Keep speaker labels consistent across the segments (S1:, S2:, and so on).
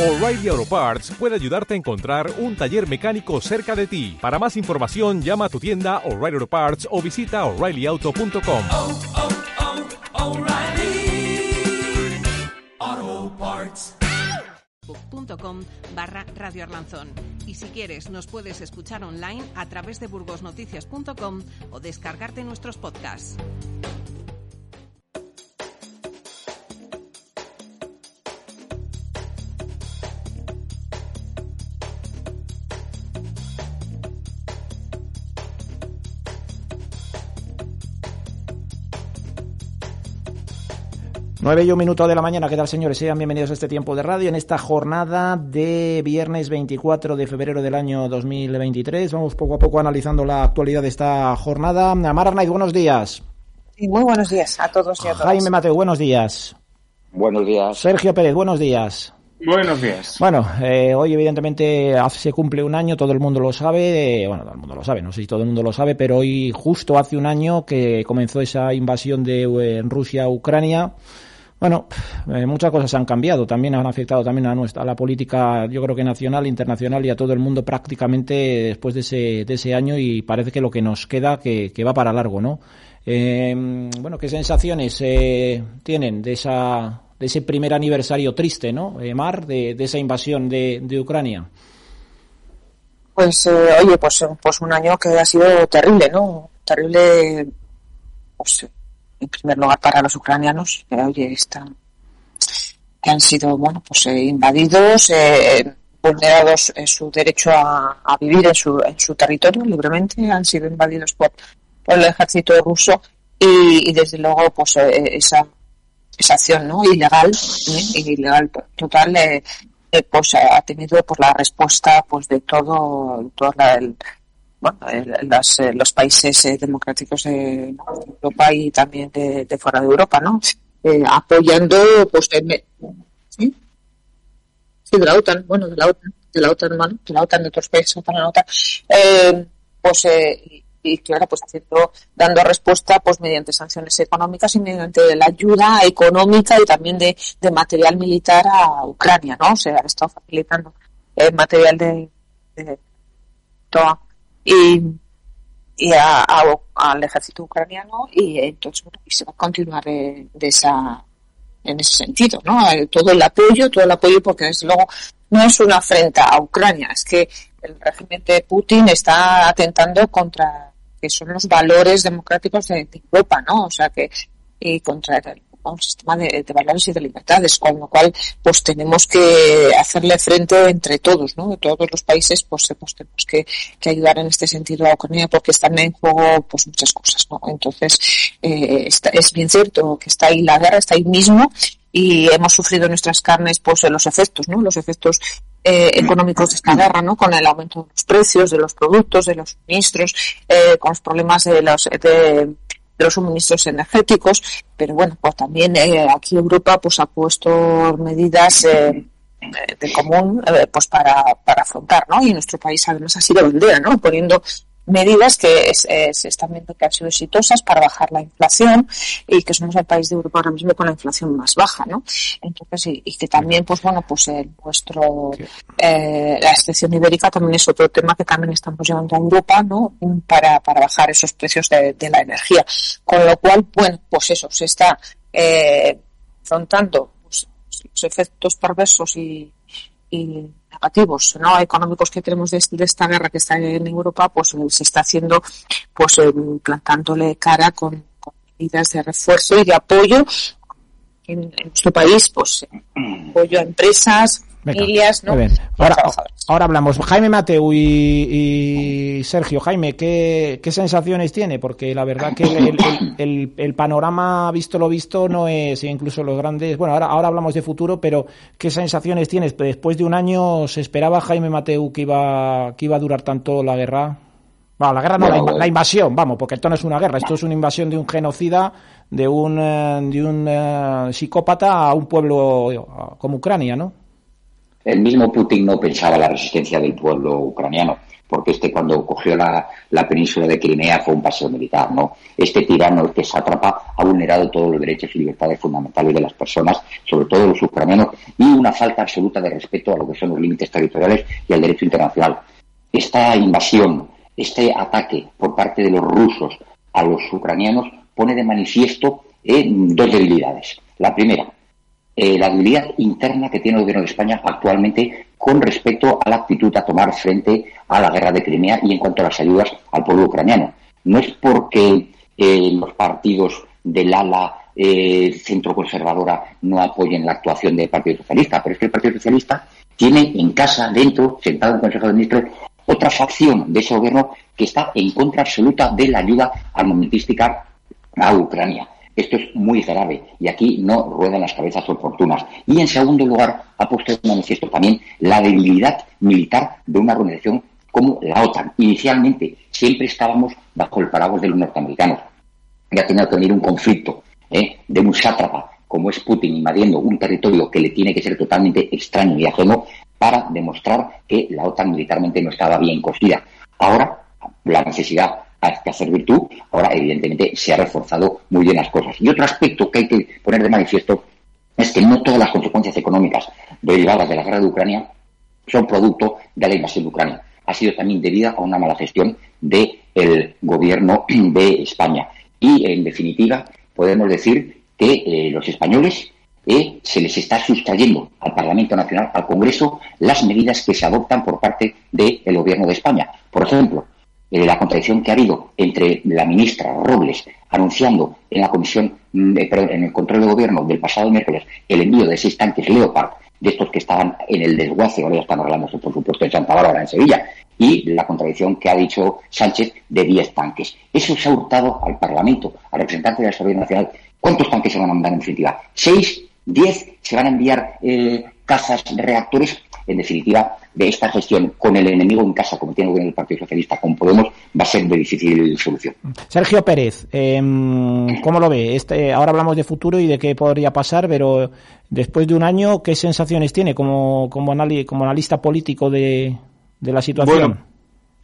S1: O'Reilly Auto Parts puede ayudarte a encontrar un taller mecánico cerca de ti. Para más información, llama a tu tienda O'Reilly Auto Parts o visita oreillyauto.com.
S2: oh, oh, O'Reilly Auto Parts.
S3: facebook.com barra Radio Arlanzón. Y si quieres, nos puedes escuchar online a través de burgosnoticias.com o descargarte nuestros podcasts.
S4: Nueve y un minuto de la mañana, ¿qué tal señores? Sean bienvenidos a este tiempo de radio en esta jornada de viernes 24 de febrero del año 2023. Vamos poco a poco analizando la actualidad de esta jornada. Amar Arnaiz, buenos días.
S5: Sí, muy buenos días a todos y a todas.
S4: Jaime Mateo, buenos días.
S6: Buenos días.
S4: Sergio Pérez, buenos días.
S7: Buenos días.
S4: Bueno, eh, hoy evidentemente se cumple un año, todo el mundo lo sabe, eh, bueno, todo el mundo lo sabe, no sé si todo el mundo lo sabe, pero hoy justo hace un año que comenzó esa invasión de eh, Rusia a Ucrania. Bueno, eh, muchas cosas han cambiado, también han afectado también a nuestra a la política, yo creo que nacional, internacional y a todo el mundo prácticamente después de ese, de ese año y parece que lo que nos queda que, que va para largo, ¿no? Eh, bueno, ¿qué sensaciones eh, tienen de esa de ese primer aniversario triste, ¿no? Eh, Mar, de, de esa invasión de, de Ucrania.
S5: Pues, eh, oye, pues, pues un año que ha sido terrible, ¿no? Terrible, pues, en primer lugar para los ucranianos, que, oye, están, que han sido, bueno, pues eh, invadidos, eh, vulnerados en su derecho a, a vivir en su, en su territorio libremente, han sido invadidos por, por el ejército ruso y, y desde luego, pues, eh, esa, esa acción, ¿no? Ilegal, ¿eh? ilegal total, eh, pues ha tenido pues la respuesta pues de todo, todo la- el, bueno, el- las, eh, los países eh, democráticos de Europa y también de, fuera de Europa, ¿no? Eh, apoyando pues ¿sí? Sí, de la OTAN, bueno, de la OTAN, de la OTAN, de la OTAN, de otros países en la OTAN, eh, pues eh, y, y claro, pues haciendo, dando respuesta pues mediante sanciones económicas y mediante la ayuda económica y también de, de material militar a Ucrania, ¿no? O sea, han estado facilitando eh, material de, de toda y y a, a- al ejército ucraniano y entonces bueno, y se va a continuar de esa en ese sentido, ¿no? Eh, Todo el apoyo, todo el apoyo, porque desde luego no es una afrenta a Ucrania, es que el régimen de Putin está atentando contra que son los valores democráticos de, de Europa, ¿no? O sea que y contra el un sistema de, de valores y de libertades, con lo cual pues tenemos que hacerle frente entre todos, ¿no? Todos los países pues, pues tenemos que, que ayudar en este sentido a Ucrania porque están en juego pues muchas cosas, ¿no? Entonces eh, está- es bien cierto que está ahí la guerra, está ahí mismo y hemos sufrido nuestras carnes pues los efectos, ¿no? Los efectos eh, económicos de esta guerra, ¿no? Con el aumento de los precios de los productos, de los suministros, eh, con los problemas de los de, los suministros energéticos, pero bueno, pues también eh, aquí Europa pues ha puesto medidas eh, de común eh, pues para, para afrontar, ¿no? Y nuestro país además ha sido bandera, ¿no? Poniendo medidas que es- eh, se están viendo que han sido exitosas para bajar la inflación y que somos el país de Europa ahora mismo con la inflación más baja, ¿no? Entonces, y, y que también, pues bueno, pues eh, nuestro, eh, la excepción ibérica también es otro tema que también estamos llevando a Europa, ¿no? Para, para bajar esos precios de, de la energía. Con lo cual, bueno, pues eso, se está eh, afrontando pues, los efectos perversos y, y negativos no económicos que tenemos de, esta guerra que está en Europa pues eh, se está haciendo pues eh, plantándole cara con, con medidas de refuerzo y de apoyo en, en nuestro país pues eh, apoyo a empresas
S4: Venga,
S5: no
S4: muy bien. Ahora, ahora hablamos. Jaime Mateu y, y Sergio. Jaime, ¿qué, ¿qué sensaciones tiene? Porque la verdad que el, el- el- el panorama, visto lo visto, no es incluso los grandes. Bueno, ahora, ahora hablamos de futuro, pero ¿qué sensaciones tienes? Después de un año, ¿se esperaba Jaime Mateu que iba, que iba a durar tanto la guerra? Bueno, la guerra no, la, la invasión, vamos, porque esto no es una guerra, esto es una invasión de un genocida, de un, eh, de un eh, psicópata a un pueblo eh, como Ucrania, ¿no?
S6: El mismo Putin no pensaba la resistencia del pueblo ucraniano, porque este cuando cogió la, la península de Crimea fue un paseo militar, ¿no? Este tirano, este sátrapa, ha vulnerado todos los derechos y libertades fundamentales de las personas, sobre todo los ucranianos, y una falta absoluta de respeto a lo que son los límites territoriales y al derecho internacional. Esta invasión, este ataque por parte de los rusos a los ucranianos pone de manifiesto eh, dos debilidades. La primera, eh, la debilidad interna que tiene el gobierno de España actualmente con respecto a la actitud a tomar frente a la guerra de Crimea y en cuanto a las ayudas al pueblo ucraniano. No es porque eh, los partidos del ala eh, centro conservadora no apoyen la actuación del Partido Socialista, pero es que el Partido Socialista tiene en casa, dentro, sentado en el Consejo de Ministros, otra facción de ese gobierno que está en contra absoluta de la ayuda armamentística a Ucrania. Esto es muy grave y aquí no ruedan las cabezas oportunas. Y en segundo lugar, ha puesto de manifiesto también la debilidad militar de una organización como la OTAN. Inicialmente siempre estábamos bajo el paraguas de los norteamericanos. Y ha tenido que venir un conflicto ¿eh? de un sátrapa como es Putin invadiendo un territorio que le tiene que ser totalmente extraño y ajeno para demostrar que la OTAN militarmente no estaba bien cosida. Ahora, la necesidad que hacer virtud, ahora evidentemente se ha reforzado muy bien las cosas. Y otro aspecto que hay que poner de manifiesto es que no todas las consecuencias económicas derivadas de la guerra de Ucrania son producto de la invasión de Ucrania. Ha sido también debida a una mala gestión del gobierno de España. Y, en definitiva, podemos decir que eh, los españoles eh, se les está sustrayendo al Parlamento Nacional, al Congreso, las medidas que se adoptan por parte del gobierno de España. Por ejemplo, eh, la contradicción que ha habido entre la ministra Robles anunciando en la comisión, mm, eh, en el control de gobierno del pasado miércoles el envío de seis tanques Leopard, de estos que estaban en el desguace, ahora ya están arreglándose por supuesto en Santa Bárbara, en Sevilla, y la contradicción que ha dicho Sánchez de diez tanques. Eso se ha hurtado al Parlamento, al representante de la Seguridad Nacional. ¿Cuántos tanques se van a mandar en definitiva? ¿Seis? ¿Diez? ¿Se van a enviar eh, cazas, reactores? En definitiva, de esta gestión con el enemigo en casa, como tiene el Partido Socialista, con Podemos, va a ser de difícil solución.
S4: Sergio Pérez, eh, ¿cómo lo ve? Este, ahora hablamos de futuro y de qué podría pasar, pero después de un año, ¿qué sensaciones tiene como, como, anali como analista político de, de la situación?
S7: Bueno,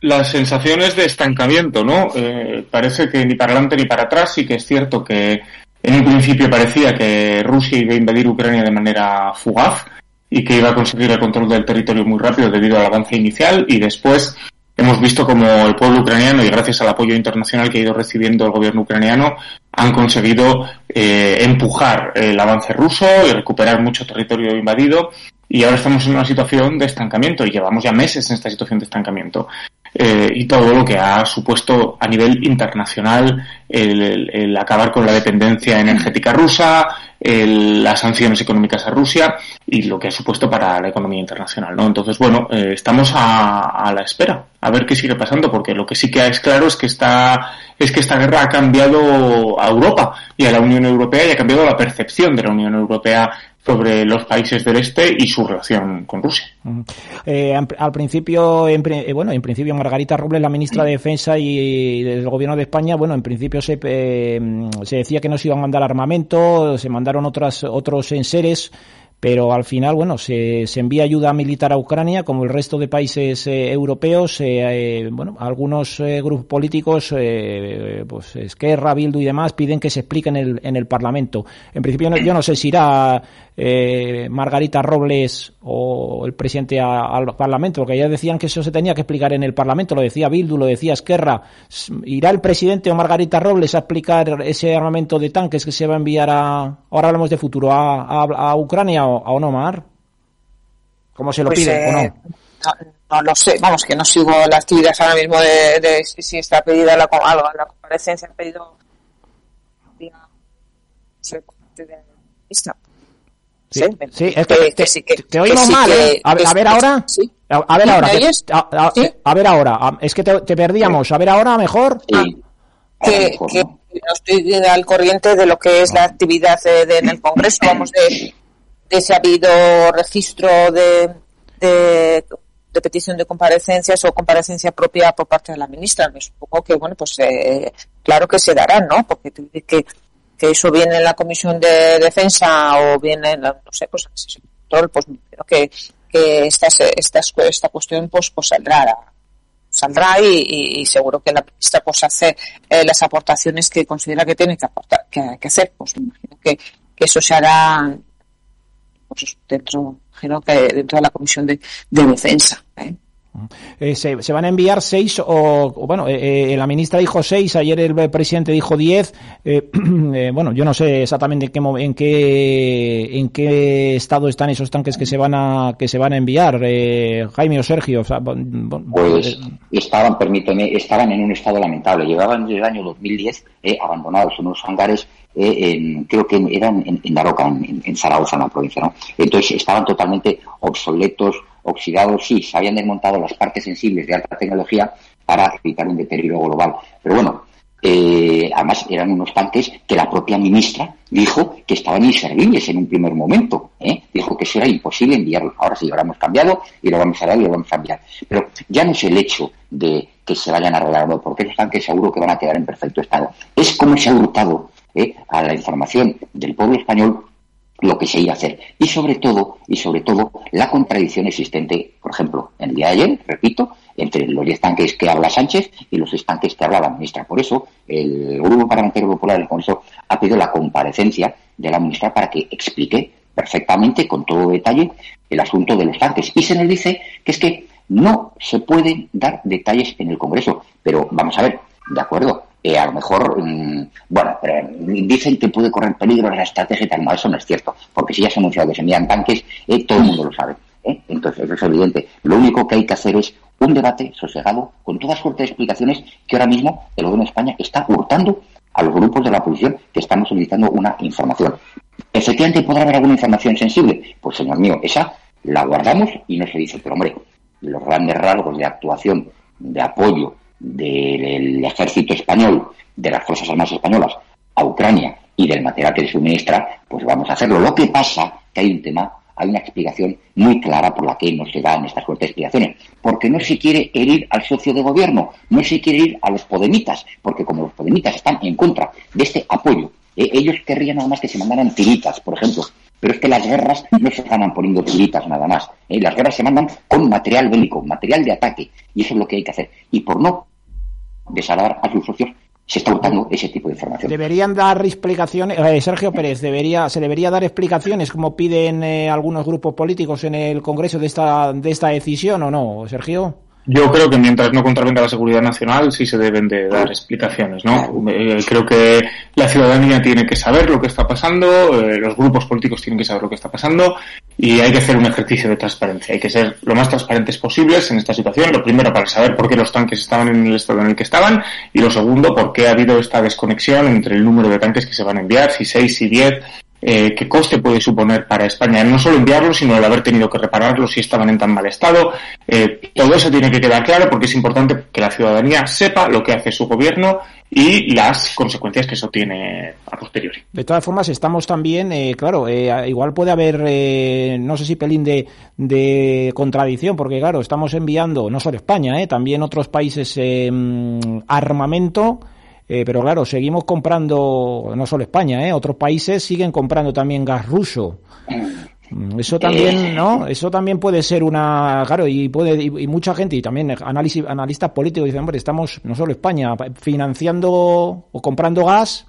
S7: las sensaciones de estancamiento, ¿no? Eh, parece que ni para adelante ni para atrás, sí que es cierto que en un principio parecía que Rusia iba a invadir Ucrania de manera fugaz, y que iba a conseguir el control del territorio muy rápido debido al avance inicial y después hemos visto como el pueblo ucraniano y gracias al apoyo internacional que ha ido recibiendo el gobierno ucraniano han conseguido eh, empujar el avance ruso y recuperar mucho territorio invadido y ahora estamos en una situación de estancamiento y llevamos ya meses en esta situación de estancamiento eh, y todo lo que ha supuesto a nivel internacional el, acabar con la dependencia energética rusa, el, las sanciones económicas a Rusia y lo que ha supuesto para la economía internacional, ¿no? Entonces, bueno, eh, estamos a, a, la espera, a ver qué sigue pasando, porque lo que sí que es claro es que esta, es que esta guerra ha cambiado a Europa y a la Unión Europea y ha cambiado la percepción de la Unión Europea sobre los países del este y su relación con Rusia.
S4: Eh, al principio, en, eh, bueno, en principio Margarita Robles, la ministra de Defensa y, del Gobierno de España, bueno, en principio se, eh, se decía que no se iban a mandar armamento, se mandaron otras, otros enseres pero al final, bueno, se, se, envía ayuda militar a Ucrania, como el resto de países eh, europeos. Eh, eh, bueno, algunos grupos políticos, pues Esquerra, Bildu y demás, piden que se explique en el, en el Parlamento. En principio, yo no sé si irá eh, Margarita Robles o el presidente a, al Parlamento, porque ya decían que eso se tenía que explicar en el Parlamento, lo decía Bildu, lo decía Esquerra. ¿Irá el presidente o Margarita Robles a explicar ese armamento de tanques que se va a enviar a, ahora hablamos de futuro, a, a, a Ucrania o, o no, Mar? ¿Cómo se lo
S5: Pues,
S4: pide
S5: eh,
S4: o no?
S5: no? No lo sé, vamos, que no sigo las actividades ahora mismo de, de si, si está pedida la, algo, la comparecencia, ha pedido de
S4: Sí, sí, es
S5: que-
S4: que te,
S5: que sí, que-
S4: te- te oímos
S5: que sí,
S4: mal,
S5: que-
S4: ¿eh? A, ver-
S5: que
S4: a ver
S5: sí,
S4: ahora.
S5: sí.
S4: A, a ver ahora.
S5: ¿Me
S4: que-
S5: oyes?
S4: a, a-
S5: ¿Sí?
S4: a ver ahora. Es que te, te perdíamos. A ver ahora mejor.
S6: Sí. Ahora
S5: que,
S6: mejor,
S5: que
S6: ¿no?
S5: estoy al corriente de lo que es la actividad de- de- en el Congreso, vamos, de, de si ha habido registro de, de, de petición de comparecencias o comparecencia propia por parte de la ministra. Me supongo que, bueno, pues eh, claro que se darán, ¿no? Porque tú dices que, que eso viene en la Comisión de Defensa o viene en, la- no sé, pues en ese pues creo que, que estas, estas, esta cuestión pues, pues saldrá saldrá y, seguro que la ministra pues hace eh, las aportaciones que considera que tiene que, aportar, que, hacer. Pues me imagino que, eso se hará pues, dentro, imagino que dentro de la comisión de, de defensa. ¿eh?
S4: Eh, se, se van a enviar seis o, o bueno, eh, eh, la ministra dijo seis, ayer el presidente dijo diez. eh, bueno, yo no sé exactamente en qué, en qué en qué estado están esos tanques que se van a que se van a enviar, eh, Jaime o Sergio. o sea,
S6: Pues estaban, permíteme, estaban en un estado lamentable. Llevaban desde el año 2010 eh, abandonados en unos hangares, eh, en- creo que eran en, en Daroca, en, en Zaragoza, en la provincia, ¿no? Entonces estaban totalmente obsoletos, oxidados, sí, se habían desmontado las partes sensibles de alta tecnología para evitar un deterioro global. Pero bueno, eh, además eran unos tanques que la propia ministra dijo que estaban inservibles en un primer momento. ¿eh? Dijo que eso era imposible enviarlos. Ahora sí, ahora hemos cambiado y lo vamos a dar y lo vamos a enviar. Pero ya no es el hecho de que se vayan a arreglar, no, porque esos tanques seguro que van a quedar en perfecto estado. Es como se ha hurtado ¿eh? a la información del pueblo español lo que se iba a hacer. Y sobre todo, y sobre todo, la contradicción existente, por ejemplo, en el día de ayer, repito, entre los 10 tanques que habla Sánchez y los 6 tanques que habla la ministra. Por eso, el Grupo Parlamentario Popular del Congreso ha pedido la comparecencia de la ministra para que explique perfectamente, con todo detalle, el asunto de los tanques. Y se nos dice que es que no se pueden dar detalles en el Congreso. Pero vamos a ver, de acuerdo, eh, a lo mejor, mm, bueno, pero dicen que puede correr peligro la estrategia y tal. No, eso no es cierto, porque si ya se ha anunciado que se envían tanques, eh, todo el mundo lo sabe. ¿eh? Entonces, eso es evidente. Lo único que hay que hacer es un debate sosegado, con toda suerte de explicaciones, que ahora mismo el gobierno de España está hurtando a los grupos de la oposición que estamos solicitando una información. Efectivamente, ¿podrá haber alguna información sensible? Pues, señor mío, esa la guardamos y no se dice, pero hombre, los grandes rasgos de actuación, de apoyo del ejército español, de las Fuerzas Armadas españolas a Ucrania y del material que le suministra, pues vamos a hacerlo. Lo que pasa que hay un tema, hay una explicación muy clara por la que no se dan estas fuertes explicaciones. Porque no se quiere herir al socio de gobierno, no se quiere herir a los podemitas, porque como los podemitas están en contra de este apoyo, eh, ellos querrían nada más que se mandaran tiritas, por ejemplo. Pero es que las guerras no se ganan poniendo tiritas nada más. eh, Las guerras se mandan con material bélico, material de ataque. Y eso es lo que hay que hacer. Y por no desagradar a sus socios, se está hurtando ese tipo de información.
S4: Deberían dar explicaciones, eh, Sergio Pérez, debería, se debería dar explicaciones como piden eh, algunos grupos políticos en el Congreso de esta, de esta decisión o no, Sergio.
S7: Yo creo que mientras no contravenga la seguridad nacional sí se deben de dar explicaciones, ¿no? Eh, creo que la ciudadanía tiene que saber lo que está pasando, eh, los grupos políticos tienen que saber lo que está pasando y hay que hacer un ejercicio de transparencia. Hay que ser lo más transparentes posibles en esta situación. Lo primero para saber por qué los tanques estaban en el estado en el que estaban y lo segundo por qué ha habido esta desconexión entre el número de tanques que se van a enviar, si seis, si diez, eh, qué coste puede suponer para España no solo enviarlos, sino el haber tenido que repararlos si estaban en tan mal estado. Eh, todo eso tiene que quedar claro porque es importante que la ciudadanía sepa lo que hace su gobierno y las consecuencias que eso tiene a posteriori.
S4: De todas formas, estamos también, eh, claro, eh, igual puede haber, no sé si pelín de, de contradicción, porque claro, estamos enviando, no solo España, también otros países mm, armamento, eh, pero claro, seguimos comprando, no solo España, eh, otros países siguen comprando también gas ruso. Mm, Eso también, ¿no? Eso también puede ser una, claro, y puede y, y mucha gente y también análisis, analistas políticos dicen, hombre, estamos no solo España financiando o comprando gas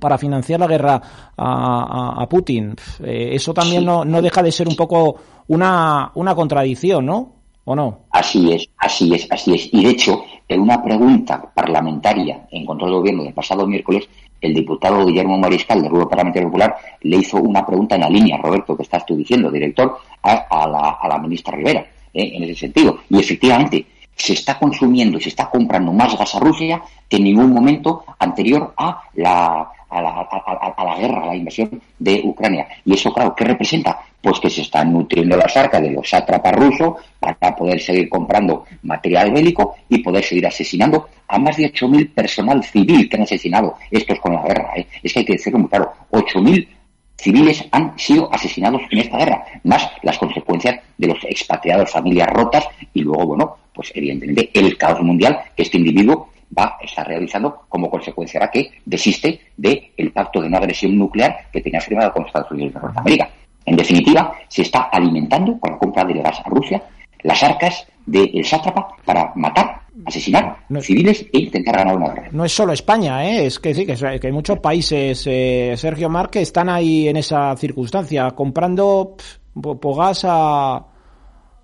S4: para financiar la guerra a, a- a Putin. Eh, eso también no, no deja de ser un poco una, una contradicción, ¿no? ¿O no?
S6: Así es, así es, así es. Y de hecho, en una pregunta parlamentaria en control de gobierno del pasado miércoles, el diputado Guillermo Mariscal del Grupo Parlamentario Popular le hizo una pregunta en la línea, Roberto, que estás tú diciendo, director, a, a la, a la ministra Rivera, ¿eh? en ese sentido. Y efectivamente, se está consumiendo y se está comprando más gas a Rusia que en ningún momento anterior a la, a la, a, a- la guerra, a la invasión de Ucrania. Y eso, claro, ¿qué representa? Pues que se están nutriendo las arcas de los sátrapas rusos para poder seguir comprando material bélico y poder seguir asesinando a más de 8.000 personal civil que han asesinado estos con la guerra. ¿eh? Es que hay que decirlo muy claro, 8.000 civiles han sido asesinados en esta guerra, más las consecuencias de los expatriados, familias rotas y luego, bueno, pues evidentemente el caos mundial que este individuo va a estar realizando como consecuencia ahora que desiste del pacto de no agresión nuclear que tenía firmado con Estados Unidos de Norteamérica. En definitiva, se está alimentando con la compra de gas a Rusia las arcas del sátrapa para matar, asesinar
S4: No-
S6: civiles e intentar ganar una guerra.
S4: No es solo España, ¿eh? es que sí, que, que hay muchos países, eh, Sergio Mar, que están ahí en esa circunstancia, comprando pf, po- po gas a,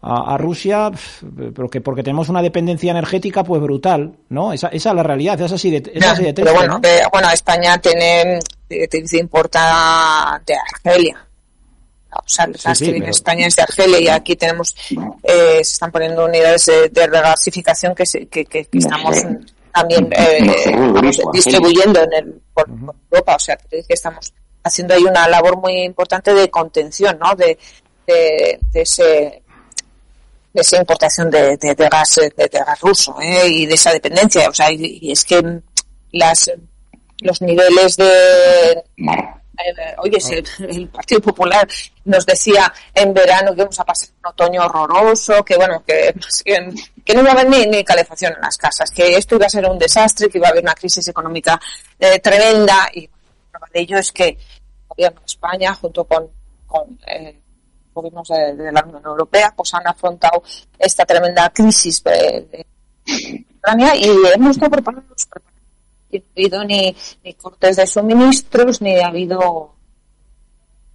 S4: a, a Rusia, pf, pero que porque tenemos una dependencia energética pues brutal, ¿no? Esa, esa es la realidad, es así de, es
S5: Ya,
S4: así de
S5: pero bueno,
S4: ¿no?
S5: que, bueno, España tiene, eh, te dice, importa de Argelia. O sea,
S4: sí,
S5: que
S4: pero-
S5: España es de Argelia y aquí tenemos, eh, se están poniendo unidades de, de regasificación que, se- que, que- que
S6: No
S5: estamos
S6: sé.
S5: también eh, vamos, distribuyendo en el, por, por Europa. O sea, que estamos haciendo ahí una labor muy importante de contención, ¿no? De, de, de ese de esa importación de, de, gas eh, de, gas ruso ¿eh? y de esa dependencia o sea y, es que las los niveles de eh, oye el, Partido Popular nos decía en verano que íbamos a pasar un otoño horroroso que bueno que, que, que no iba a haber ni, ni calefacción en las casas que esto iba a ser un desastre que iba a haber una crisis económica eh, tremenda y prueba de ello es que el gobierno de España junto con, con eh, gobiernos de, la Unión Europea pues han afrontado esta tremenda crisis de, Ucrania y hemos estado preparados, preparados. No ha habido ni, ni cortes de suministros ni ha habido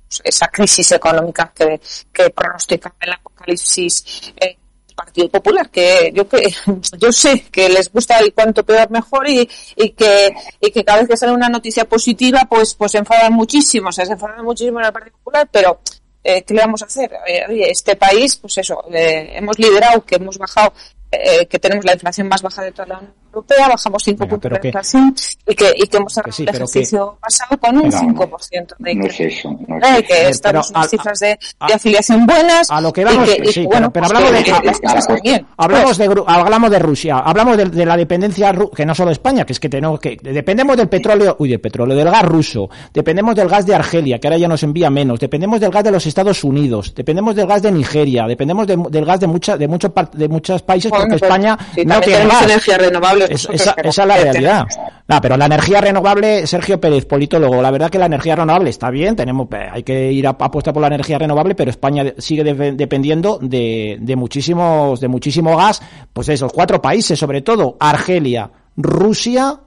S5: pues, esa crisis económica que, que pronosticaba el apocalipsis eh, Partido Popular, que yo que yo sé que les gusta el cuanto peor mejor y, y que y que cada vez que sale una noticia positiva pues pues se enfadan muchísimo, se enfadan muchísimo en el Partido Popular, pero eh, ¿qué le vamos a hacer? Oye, este país, pues eso, eh, hemos liderado, que hemos bajado, eh, que tenemos la inflación más baja de toda la Europea, bajamos 5
S4: Venga,
S5: puntos
S4: pero
S5: de
S4: que-
S5: inflación y que, y que hemos
S4: Que
S5: cerrado
S4: sí,
S5: el ejercicio pasado con un
S6: Venga,
S5: 5% de
S6: no es
S5: incremento.
S6: eso. No es
S5: Eh,
S6: eso.
S5: que
S4: Pero
S5: estamos en unas cifras de,
S4: a-
S5: de afiliación buenas
S4: a lo que
S5: y
S4: vamos,
S5: que, y
S4: sí,
S5: que,
S4: pero-
S5: bueno,
S4: pero
S5: pues
S4: hablamos
S5: que-
S4: de-
S5: que.
S4: Hablamos de, Gru- hablamos de Rusia, hablamos de, de la dependencia, que no solo España, que es que tenemos que, dependemos del petróleo, uy, del petróleo, del gas ruso, dependemos del gas de Argelia, que ahora ya nos envía menos, dependemos del gas de los Estados Unidos, dependemos del gas de Nigeria, dependemos de- del gas de mucha, de muchos de muchos países,
S5: Bueno,
S4: porque
S5: pues,
S4: España
S5: sí,
S4: no tiene gas.
S5: energías
S4: Es- esa, esa es la realidad. No, pero la energía renovable, Sergio Pérez, politólogo, la verdad que la energía renovable está bien, tenemos, hay que ir a apuesta por la energía renovable, pero España sigue de- dependiendo de, de muchísimos, de muchísimo gas, pues esos cuatro países, sobre todo Argelia, Rusia,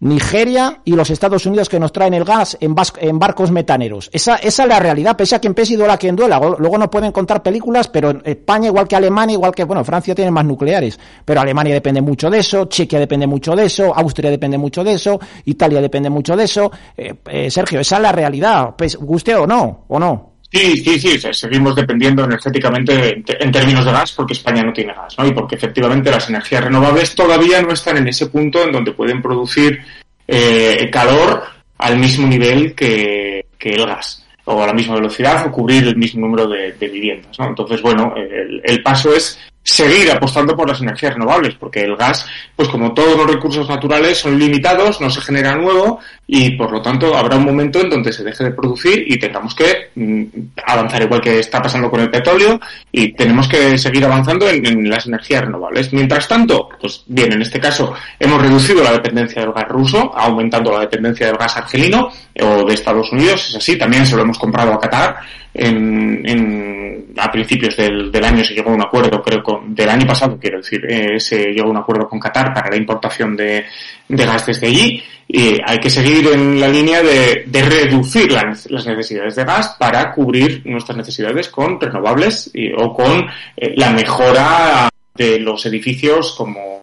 S4: Nigeria y los Estados Unidos que nos traen el gas en, en barcos metaneros. Esa, esa es la realidad, pese a quien pese y duela a quien duela. Luego luego no pueden contar películas, pero España, igual que Alemania, igual que, bueno, Francia tiene más nucleares, pero Alemania depende mucho de eso, Chequia depende mucho de eso, Austria depende mucho de eso, Italia depende mucho de eso. Eh, eh, Sergio, esa es la realidad, guste o no, o no.
S7: Sí, sí, sí, se- seguimos dependiendo energéticamente en, términos de gas porque España no tiene gas, ¿no? Y porque efectivamente las energías renovables todavía no están en ese punto en donde pueden producir eh, calor al mismo nivel que, que el gas o a la misma velocidad o cubrir el mismo número de, de viviendas, ¿no? Entonces, bueno, el, el paso es seguir apostando por las energías renovables, porque el gas, pues como todos los recursos naturales, son limitados, no se genera nuevo y por lo tanto habrá un momento en donde se deje de producir y tengamos que mm, avanzar igual que está pasando con el petróleo y tenemos que seguir avanzando en, las energías renovables. Mientras tanto, pues bien, en este caso hemos reducido la dependencia del gas ruso, aumentando la dependencia del gas argelino o de Estados Unidos, es así, también se lo hemos comprado a Qatar. En, en- a principios del, año se llegó a un acuerdo, creo, con, del año pasado, quiero decir, eh, se llegó a un acuerdo con Qatar para la importación de, de gas desde allí. Y hay que seguir en la línea de, de reducir la las necesidades de gas para cubrir nuestras necesidades con renovables o con eh, la mejora de los edificios como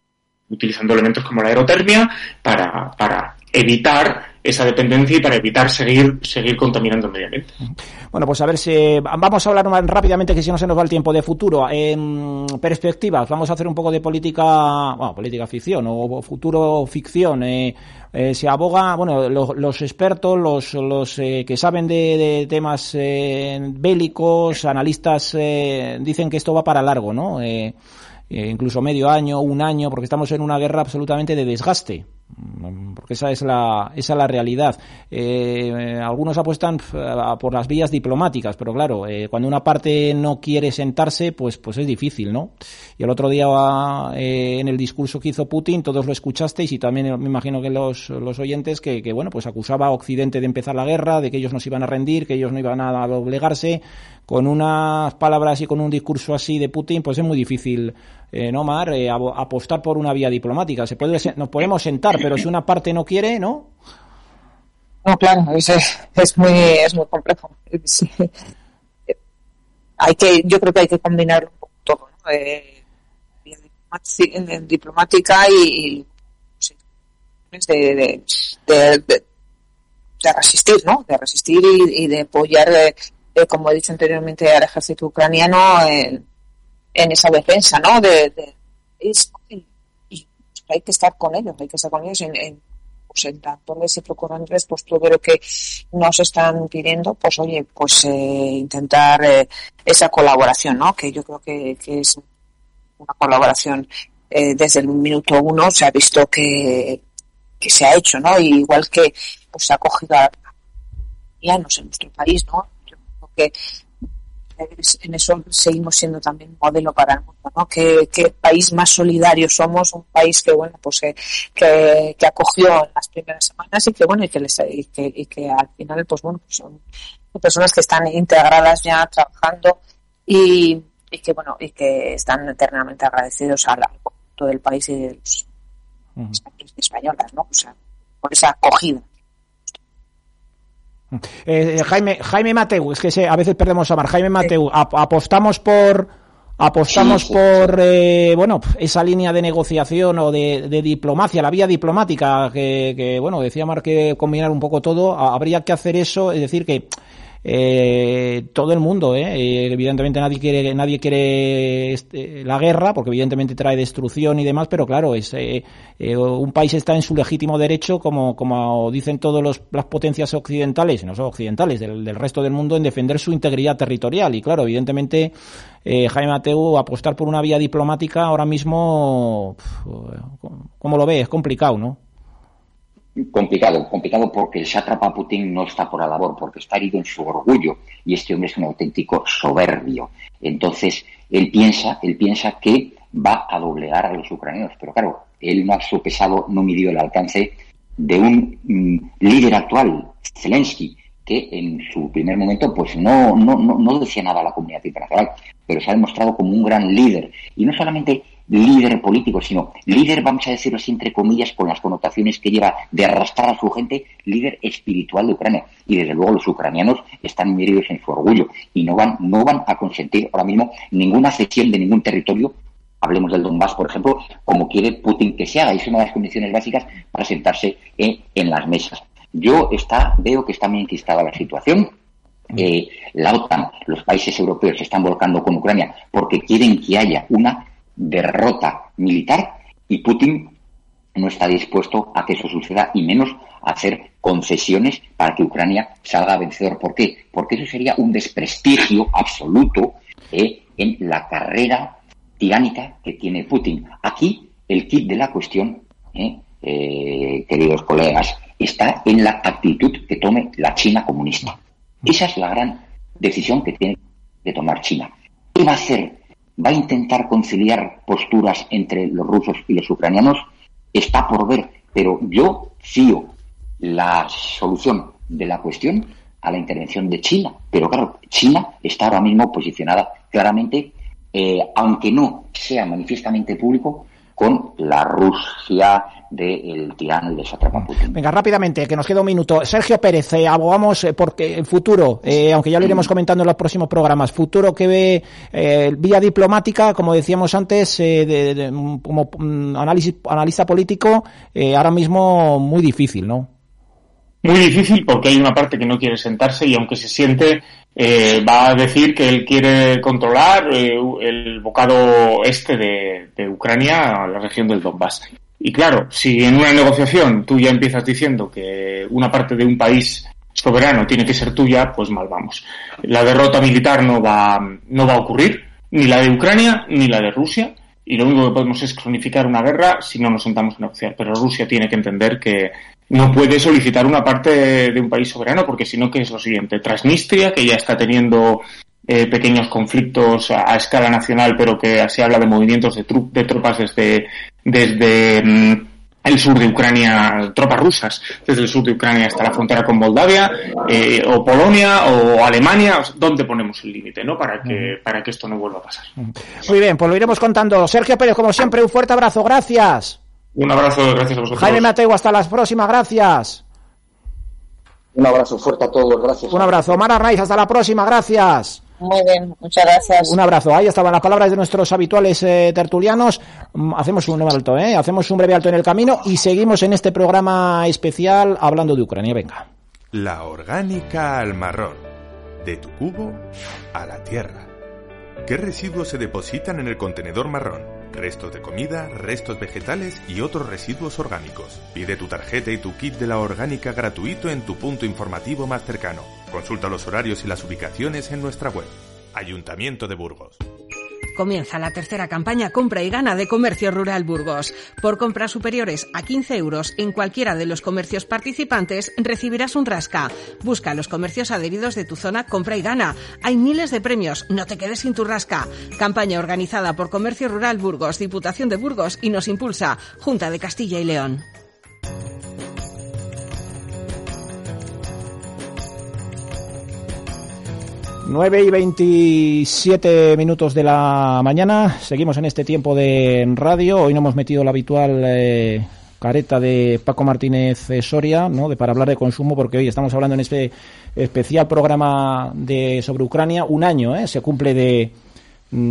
S7: utilizando elementos como la aerotermia para, para evitar esa dependencia y para evitar seguir, seguir contaminando el medio ambiente.
S4: Bueno, pues a ver si vamos a hablar más rápidamente que si no se nos va el tiempo de futuro. En perspectivas, vamos a hacer un poco de política, bueno, política ficción o futuro ficción. Eh, eh, se aboga, bueno, los, expertos, los, los eh, que saben de, de temas eh, bélicos, analistas, dicen que esto va para largo, ¿no? Incluso medio año, un año, porque estamos en una guerra absolutamente de desgaste. Porque esa es la, esa es la realidad. Eh, algunos apuestan eh, por las vías diplomáticas, pero claro, eh, cuando una parte no quiere sentarse, pues, pues es difícil, ¿no? Y el otro día eh, en el discurso que hizo Putin, todos lo escuchasteis y también me imagino que los, los oyentes, que, que bueno, pues acusaba a Occidente de empezar la guerra, de que ellos no se iban a rendir, que ellos no iban a doblegarse con unas palabras y con un discurso así de Putin, pues es muy difícil, eh, ¿no, Mar? Eh, apostar por una vía diplomática. Se puede, nos podemos sentar, pero si una parte no quiere, ¿no?
S5: No, claro, es, es muy, es muy complejo. Hay que, yo creo que hay que combinar un poco todo. Eh, eh, diplomática y, sí, de, de, resistir, ¿no? De resistir y, de apoyar, eh, como he dicho anteriormente, al ejército ucraniano en esa defensa, ¿no? De, de- es- y, hay que estar con ellos, hay que estar con ellos en, en pues en tantones y procuradores, pues todo lo que nos están pidiendo, pues oye, pues eh, intentar eh, esa colaboración, ¿no? Que yo creo que, que es una colaboración eh, desde el minuto uno se ha visto que, que se ha hecho, ¿no? Igual que pues se ha cogido a ucranianos en nuestro país, ¿no? Yo creo que en eso seguimos siendo también modelo para el mundo, ¿no? ¿Qué, qué país más solidario somos? Un país que, bueno, pues eh, que, que acogió en las primeras semanas y que, bueno, y que, les, y que, y que al final, pues bueno, pues son personas que están integradas ya trabajando y, y que, bueno, y que están eternamente agradecidos al conjunto del país y de los y españolas, ¿no? O sea, por esa acogida.
S4: Eh, Jaime, Jaime Mateu, es que se- a veces perdemos a Mar. Jaime Mateu, ap- apostamos por apostamos
S6: Sí, sí,
S4: por eh, bueno esa línea de negociación o de, de diplomacia, la vía diplomática que, que, bueno decía Mar que combinar un poco todo. Ha- Habría que hacer eso, es decir que eh, todo el mundo, ¿eh? Evidentemente nadie quiere nadie quiere este, la guerra porque evidentemente trae destrucción y demás, pero claro es eh, eh, un país está en su legítimo derecho como como dicen todos los, las potencias occidentales, no solo occidentales del, del resto del mundo en defender su integridad territorial y claro evidentemente eh, Jaime Mateu apostar por una vía diplomática ahora mismo pf, ¿cómo lo ve? Es complicado, ¿no?
S6: Complicado, complicado porque el sátrapa Putin no está por la labor, porque está herido en su orgullo y este hombre es un auténtico soberbio. Entonces, él piensa, él piensa que va a doblegar a los ucranianos, pero claro, él no ha sopesado, no midió el alcance de un mm, líder actual, Zelensky, que en su primer momento pues no, no, no, no decía nada a la comunidad internacional, pero se ha demostrado como un gran líder. Y no solamente líder político, sino líder, vamos a decirlo así, entre comillas, con las connotaciones que lleva de arrastrar a su gente, líder espiritual de Ucrania. Y desde luego los ucranianos están heridos en su orgullo y no van, no van a consentir ahora mismo ninguna cesión de ningún territorio hablemos del Donbass, por ejemplo, como quiere Putin que se haga. Es una de las condiciones básicas para sentarse en, en las mesas. Yo está, veo que está muy enquistada la situación. Eh, la OTAN, los países europeos se están volcando con Ucrania porque quieren que haya una derrota militar y Putin no está dispuesto a que eso suceda y menos a hacer concesiones para que Ucrania salga vencedor. ¿Por qué? Porque eso sería un desprestigio absoluto eh, en la carrera tiránica que tiene Putin. Aquí el kit de la cuestión, eh, eh, queridos colegas, está en la actitud que tome la China comunista. Esa es la gran decisión que tiene que tomar China. ¿Qué va a hacer? ¿Va a intentar conciliar posturas entre los rusos y los ucranianos? Está por ver, pero yo fío la solución de la cuestión a la intervención de China. Pero claro, China está ahora mismo posicionada claramente, eh, aunque no sea manifiestamente público, con la Rusia del tirano y del sátrapa Putin.
S4: Venga, rápidamente, que nos queda un minuto. Sergio Pérez, eh, abogamos eh, porque el futuro, eh, aunque ya lo iremos comentando en los próximos programas, futuro que ve vía diplomática, como decíamos antes, de, de, como mm, análisis, analista político, ahora mismo muy difícil, ¿no?
S7: Muy difícil porque hay una parte que no quiere sentarse y aunque se siente eh, va a decir que él quiere controlar eh, el bocado este de, de Ucrania, la región del Donbass. Y claro, si en una negociación tú ya empiezas diciendo que una parte de un país soberano tiene que ser tuya, pues mal vamos. La derrota militar no va, no va a ocurrir, ni la de Ucrania ni la de Rusia, y lo único que podemos es cronificar una guerra si no nos sentamos a negociar. Pero Rusia tiene que entender que no puede solicitar una parte de un país soberano porque si no, ¿qué es lo siguiente? Transnistria, que ya está teniendo eh, pequeños conflictos a, a escala nacional, pero que se habla de movimientos de, tru- de tropas desde, desde mm, el sur de Ucrania, tropas rusas, desde el sur de Ucrania hasta la frontera con Moldavia, eh, o Polonia, o Alemania, ¿dónde ponemos el límite, no? Para que, para que esto no vuelva a pasar.
S4: Muy bien, pues lo iremos contando. Sergio Pérez, como siempre, un fuerte abrazo. Gracias.
S7: Un abrazo, gracias a vosotros.
S4: Jaime Mateo, hasta la próxima. Gracias.
S6: Un abrazo fuerte a todos, gracias.
S4: Un abrazo. Mara Raiz, hasta la próxima. Gracias.
S5: Muy bien, muchas gracias.
S4: Un abrazo. Ahí estaban las palabras de nuestros habituales eh, tertulianos. Mm, Hacemos un alto, ¿eh? Hacemos un breve alto en el camino y seguimos en este programa especial hablando de Ucrania. Venga.
S8: La orgánica al marrón. De tu cubo a la tierra. ¿Qué residuos se depositan en el contenedor marrón? Restos de comida, restos vegetales y otros residuos orgánicos. Pide tu tarjeta y tu kit de la orgánica gratuito en tu punto informativo más cercano. Consulta los horarios y las ubicaciones en nuestra web. Ayuntamiento de Burgos.
S3: Comienza la tercera campaña Compra y Gana de Comercio Rural Burgos. Por compras superiores a 15 euros en cualquiera de los comercios participantes recibirás un rasca. Busca los comercios adheridos de tu zona Compra y Gana. Hay miles de premios, no te quedes sin tu rasca. Campaña organizada por Comercio Rural Burgos, Diputación de Burgos y nos impulsa Junta de Castilla y León.
S4: Nueve y 27 minutos de la mañana. Seguimos en este tiempo de radio. Hoy no hemos metido la habitual eh, careta de Paco Martínez eh, Soria, ¿no? De para hablar de consumo, porque hoy estamos hablando en este especial programa de sobre Ucrania. Un año, ¿eh? Se cumple de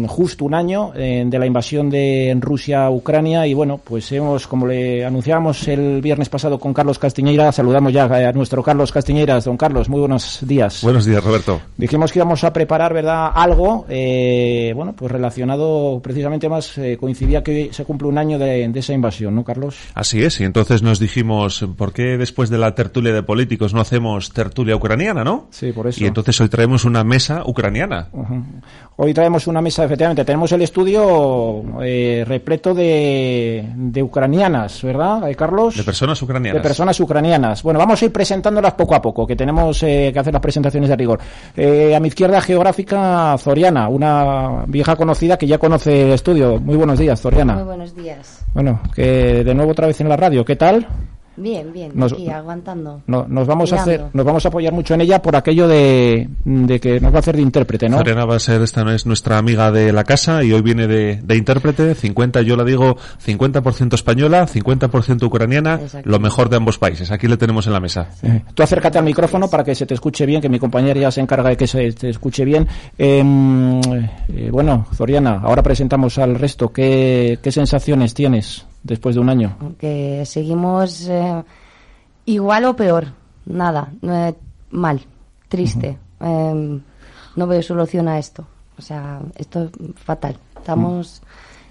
S4: justo un año eh, de la invasión de Rusia a Ucrania y bueno, pues hemos, como le anunciábamos el viernes pasado con Carlos Castiñeira, saludamos ya a nuestro Carlos Castiñeiras. Don Carlos, muy buenos días.
S9: Buenos días, Roberto.
S4: Dijimos que íbamos a preparar, ¿verdad? Algo, eh, bueno, pues relacionado precisamente más, eh, coincidía que hoy se cumple un año de, de esa invasión, ¿no, Carlos?
S9: Así es, y entonces nos dijimos, ¿por qué después de la tertulia de políticos no hacemos tertulia ucraniana, no?
S4: Sí, por eso.
S9: Y entonces hoy traemos una mesa ucraniana.
S4: Hoy traemos una mesa, efectivamente, tenemos el estudio eh, repleto de, de ucranianas, ¿verdad, eh, Carlos?
S9: De personas ucranianas.
S4: De personas ucranianas. Bueno, vamos a ir presentándolas poco a poco, que tenemos eh, que hacer las presentaciones de rigor. Eh, a mi izquierda geográfica, Zoriana, una vieja conocida que ya conoce el estudio. Muy buenos días, Zoriana.
S10: Muy buenos días.
S4: Bueno, que de nuevo otra vez en la radio. ¿Qué tal?
S10: Bien, bien,
S4: Nos-
S10: aquí aguantando.
S4: No- nos vamos a hacer, nos vamos a apoyar mucho en ella por aquello de, de que nos va a hacer de intérprete, ¿no?
S9: Zoriana va a ser, esta es nuestra amiga de la casa y hoy viene de, de intérprete, 50, yo la digo, 50% española, 50% ucraniana,
S10: Exacto.
S9: lo mejor de ambos países. Aquí le tenemos en la mesa.
S4: Tú acércate al micrófono para que se te escuche bien, que mi compañera ya se encarga de que se te escuche bien. Em, eh, bueno, Zoriana, ahora presentamos al resto. ¿Qué, qué sensaciones tienes después de un año?
S10: Que seguimos eh, igual o peor. Nada, eh, mal, triste. Eh, no veo solución a esto. O sea, esto es fatal. Estamos.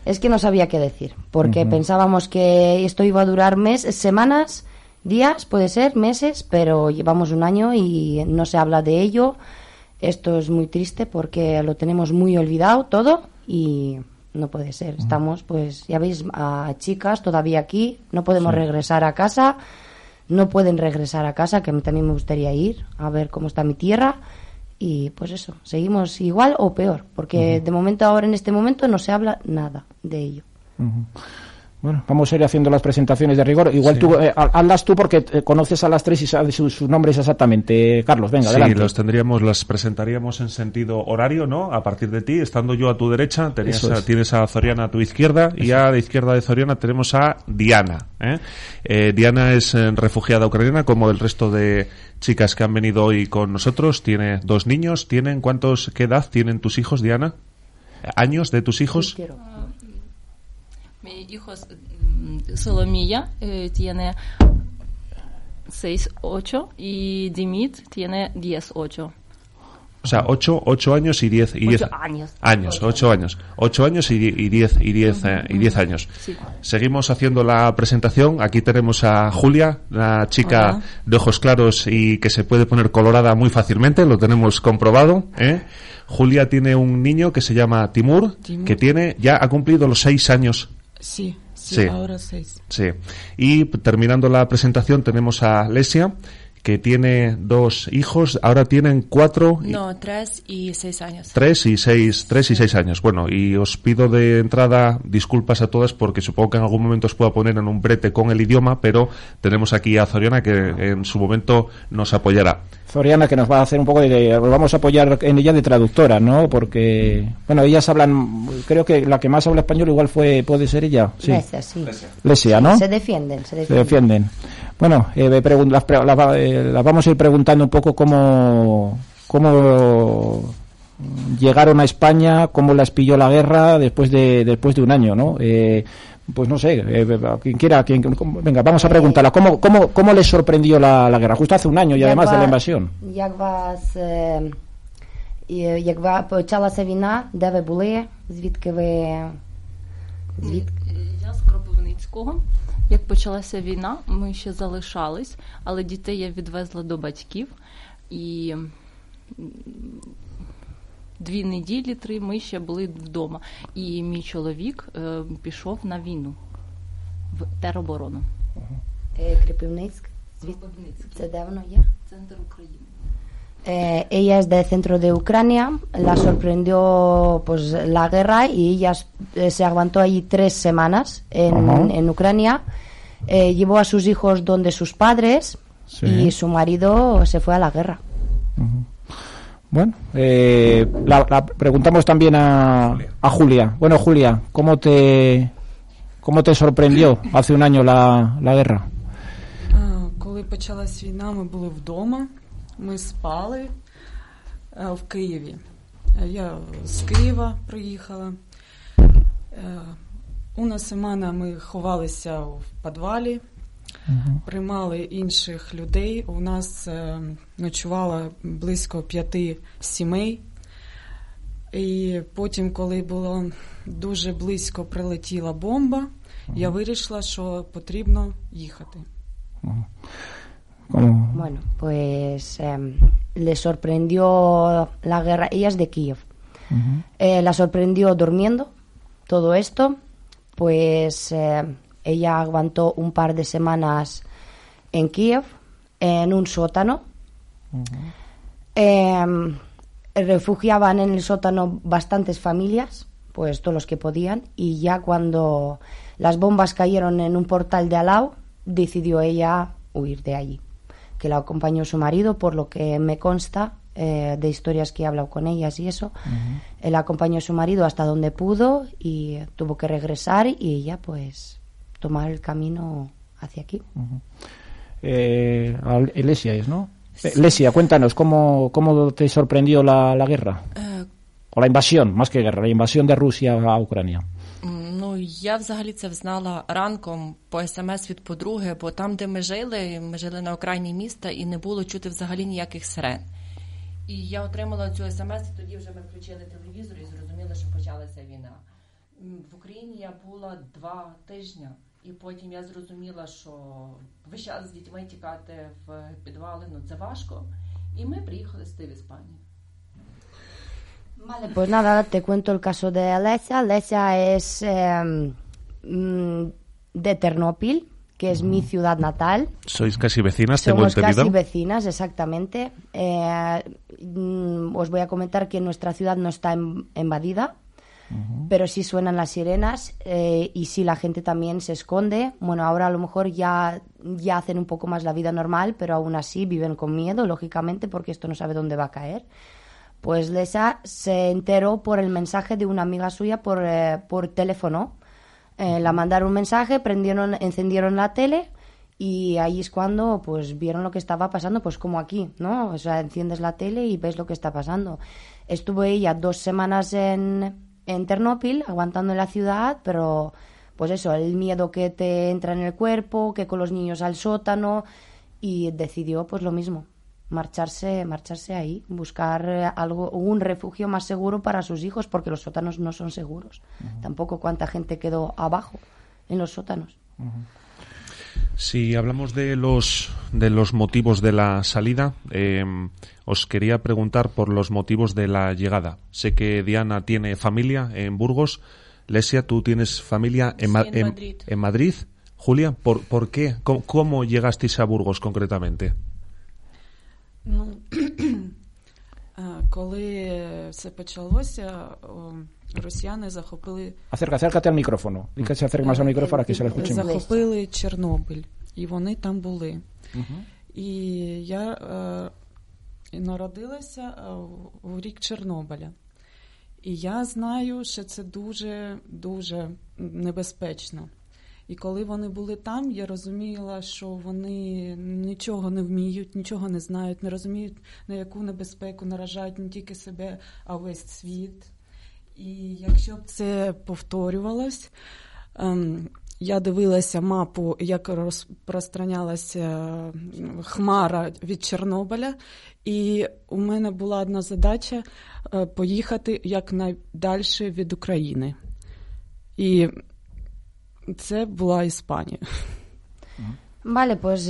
S10: Es que no sabía qué decir, porque pensábamos que esto iba a durar meses, semanas, días, puede ser, meses, pero llevamos un año y no se habla de ello. Esto es muy triste porque lo tenemos muy olvidado todo y no puede ser. Estamos, pues, ya veis, a chicas todavía aquí, no podemos regresar a casa, no pueden regresar a casa, que a mí también me gustaría ir a ver cómo está mi tierra. Y pues eso, seguimos igual o peor, porque de momento ahora en este momento no se habla nada de ello.
S4: Bueno, vamos a ir haciendo las presentaciones de rigor. Igual tú, eh, ha- hazlas tú porque eh, conoces a las tres y sabes sus, sus nombres exactamente. Carlos, venga,
S9: sí,
S4: adelante.
S9: los tendríamos, las presentaríamos en sentido horario, ¿no? A partir de ti, estando yo a tu derecha, tenías a-
S4: es.
S9: tienes a Zoriana a tu izquierda y a la izquierda de Zoriana tenemos a Diana. ¿eh? Eh, Diana es eh, refugiada ucraniana, como el resto de chicas que han venido hoy con nosotros. Tiene dos niños. ¿Tienen cuántos, qué edad tienen tus hijos, Diana? ¿Años de tus hijos?
S11: Mi hijo es, mm, Solomilla eh, tiene 6, 8 y Dimit tiene 10, 8.
S9: O sea, ocho, ocho años y diez, y diez
S11: Ocho años.
S9: años, ocho años, ocho años y, di- y diez, y diez, eh, y diez años.
S11: Sí.
S9: Seguimos haciendo la presentación. Aquí tenemos a Julia, la chica
S11: Hola.
S9: de ojos claros y que se puede poner colorada muy fácilmente, lo tenemos comprobado. ¿eh? Julia tiene un niño que se llama Timur,
S12: Timur.
S9: que tiene, ya ha cumplido los seis años.
S12: Sí, sí,
S9: Sí.
S12: ahora seis.
S9: Sí. Y terminando la presentación tenemos a Lesia, que tiene dos hijos, ahora tienen cuatro, y-
S12: No, tres y seis años.
S9: tres y seis, tres y seis años. Bueno, y os pido de entrada disculpas a todas porque supongo que en algún momento os pueda poner en un brete con el idioma, pero tenemos aquí a Zoriana que en su momento nos apoyará.
S4: Zoriana que nos va a hacer un poco de vamos a apoyar en ella de traductora no porque bueno ellas hablan creo que la que más habla español igual fue puede ser ella sí.
S10: Lesia, sí.
S4: Lesia. No
S10: Se defienden, se
S4: se
S10: defienden.
S4: defienden. Bueno eh, las, pre- las eh, las vamos a ir preguntando un poco cómo cómo llegaron a España cómo las pilló la guerra después de después de un año no Eh, pues no sé, eh, a quien quiera, quien, cómo- venga, vamos a preguntarla, ¿cómo, cómo, cómo les sorprendió la, la guerra? Justo hace un año y
S10: Як
S4: además de la invasión.
S10: Як вас, е, як ва- почалася війна, де ви були? Звідки ви? Звід...
S11: Я з Кропивницького. Як почалася війна, ми ще залишались, але дітей я відвезла до батьків. І дві неділі, три ми ще були вдома. І мій чоловік е, пішов на війну в тероборону.
S10: Е, Кріпивницьк? Звід... Це де воно є?
S11: Центр України.
S10: Eh, ella es del centro de Ucrania, la sorprendió pues la guerra y ella eh, se aguantó allí tres semanas en,
S4: Ajá.
S10: en Ucrania. Eh, llevó a sus hijos donde sus padres
S4: Sí.
S10: y su marido se fue a la guerra.
S4: Bueno, eh, la, la preguntamos también a, a Julia. Bueno, Julia, ¿cómo te, cómo te sorprendió hace un año la, la guerra?
S12: Коли почалась війна, ми були вдома, ми спали е, в Києві. Е, Я з Києва приїхала. Е, Уна Семена ми ховалися в підвалі, приймали інших людей. У нас е, ночувало близько п'яти сімей. І потім, коли було дуже близько прилетіла бомба, я вирішила, що потрібно їхати.
S4: ¿Cómo?
S10: Bueno, pues em, le sorprendió la guerra. Ella es de Kiev. Eh, la sorprendió durmiendo todo esto. Pues eh, ella aguantó un par de semanas en Kiev, en un sótano. Em, refugiaban en el sótano bastantes familias, pues todos los que podían, y ya cuando las bombas cayeron en un portal de Alau, decidió ella huir de allí, que la acompañó su marido, por lo que me consta eh, de historias que he hablado con ellas y eso. Él acompañó a su marido hasta donde pudo y tuvo que regresar y ella pues tomar el camino hacia aquí.
S4: Eh, al- Lesia es, ¿no? Eh, Lesia, cuéntanos, ¿cómo, cómo te sorprendió la, la guerra?
S13: Е,
S4: O la invasión, más que guerra, la invasión de Rusia a Ucrania.
S13: Ну, я взагалі це взнала ранком по смс від подруги, бо там, де ми жили, ми жили на окраїні міста і не було чути взагалі ніяких сирен. І я отримала цю смс, і тоді вже ми включили телевізор і зрозуміли, що почалася війна. В Україні я була два тижні, і потім я зрозуміла, що весь час з дітьми тікати в підвали, ну це важко. І ми приїхали сюди в Іспанію.
S10: Vale, pues nada, te cuento el caso de Alesia. Alesia es eh, mm, de Ternópil, que es mi ciudad natal.
S9: Sois casi vecinas, tengo
S10: Somos
S9: entendido.
S10: casi vecinas, exactamente. Eh, mm, os voy a comentar que nuestra ciudad no está pero sí suenan las sirenas eh, y sí la gente también se esconde. Bueno, ahora a lo mejor ya, ya hacen un poco más la vida normal, pero aún así viven con miedo, lógicamente, porque esto no sabe dónde va a caer. Pues Lesa se enteró por el mensaje de una amiga suya por, eh, por teléfono. Eh, la mandaron un mensaje, prendieron, encendieron la tele y ahí es cuando pues vieron lo que estaba pasando, pues como aquí, ¿no? O sea, enciendes la tele y ves lo que está pasando. Estuvo ella dos semanas en, en Ternópil, aguantando en la ciudad, pero pues eso, el miedo que te entra en el cuerpo, que con los niños al sótano y decidió pues lo mismo, marcharse, marcharse ahí, buscar eh, algo, un refugio más seguro para sus hijos, porque los sótanos no son seguros. Tampoco cuánta gente quedó abajo en los sótanos.
S9: Si hablamos de los de los motivos de la salida, eh, os quería preguntar por los motivos de la llegada. Sé que Diana tiene familia en Burgos. Lesia, tú tienes familia en,
S13: Sí,
S9: Ma-
S13: en
S9: en-
S13: Madrid.
S9: en Madrid. Julia, ¿por, por qué? ¿Cómo, cómo llegasteis a Burgos concretamente?
S12: Ну, е, коли все почалося, о, росіяни захопили,
S4: Acerca, acércate al micrófono. Di que se acerque más al micrófono para que se lo escuche más.
S12: захопили Чорнобиль, І вони там були. І я е, народилася е, у рік Чорнобиля. І я знаю, що це дуже дуже небезпечно. І коли вони були там, я розуміла, що вони нічого не вміють, нічого не знають, не розуміють, на яку небезпеку наражають не тільки себе, а весь світ. І якщо б це повторювалось, ем, я дивилася мапу, як розпространялася хмара від Чорнобиля, і у мене була одна задача е, поїхати якнайдальше від України. І це була Іспанія.
S10: Vale, pues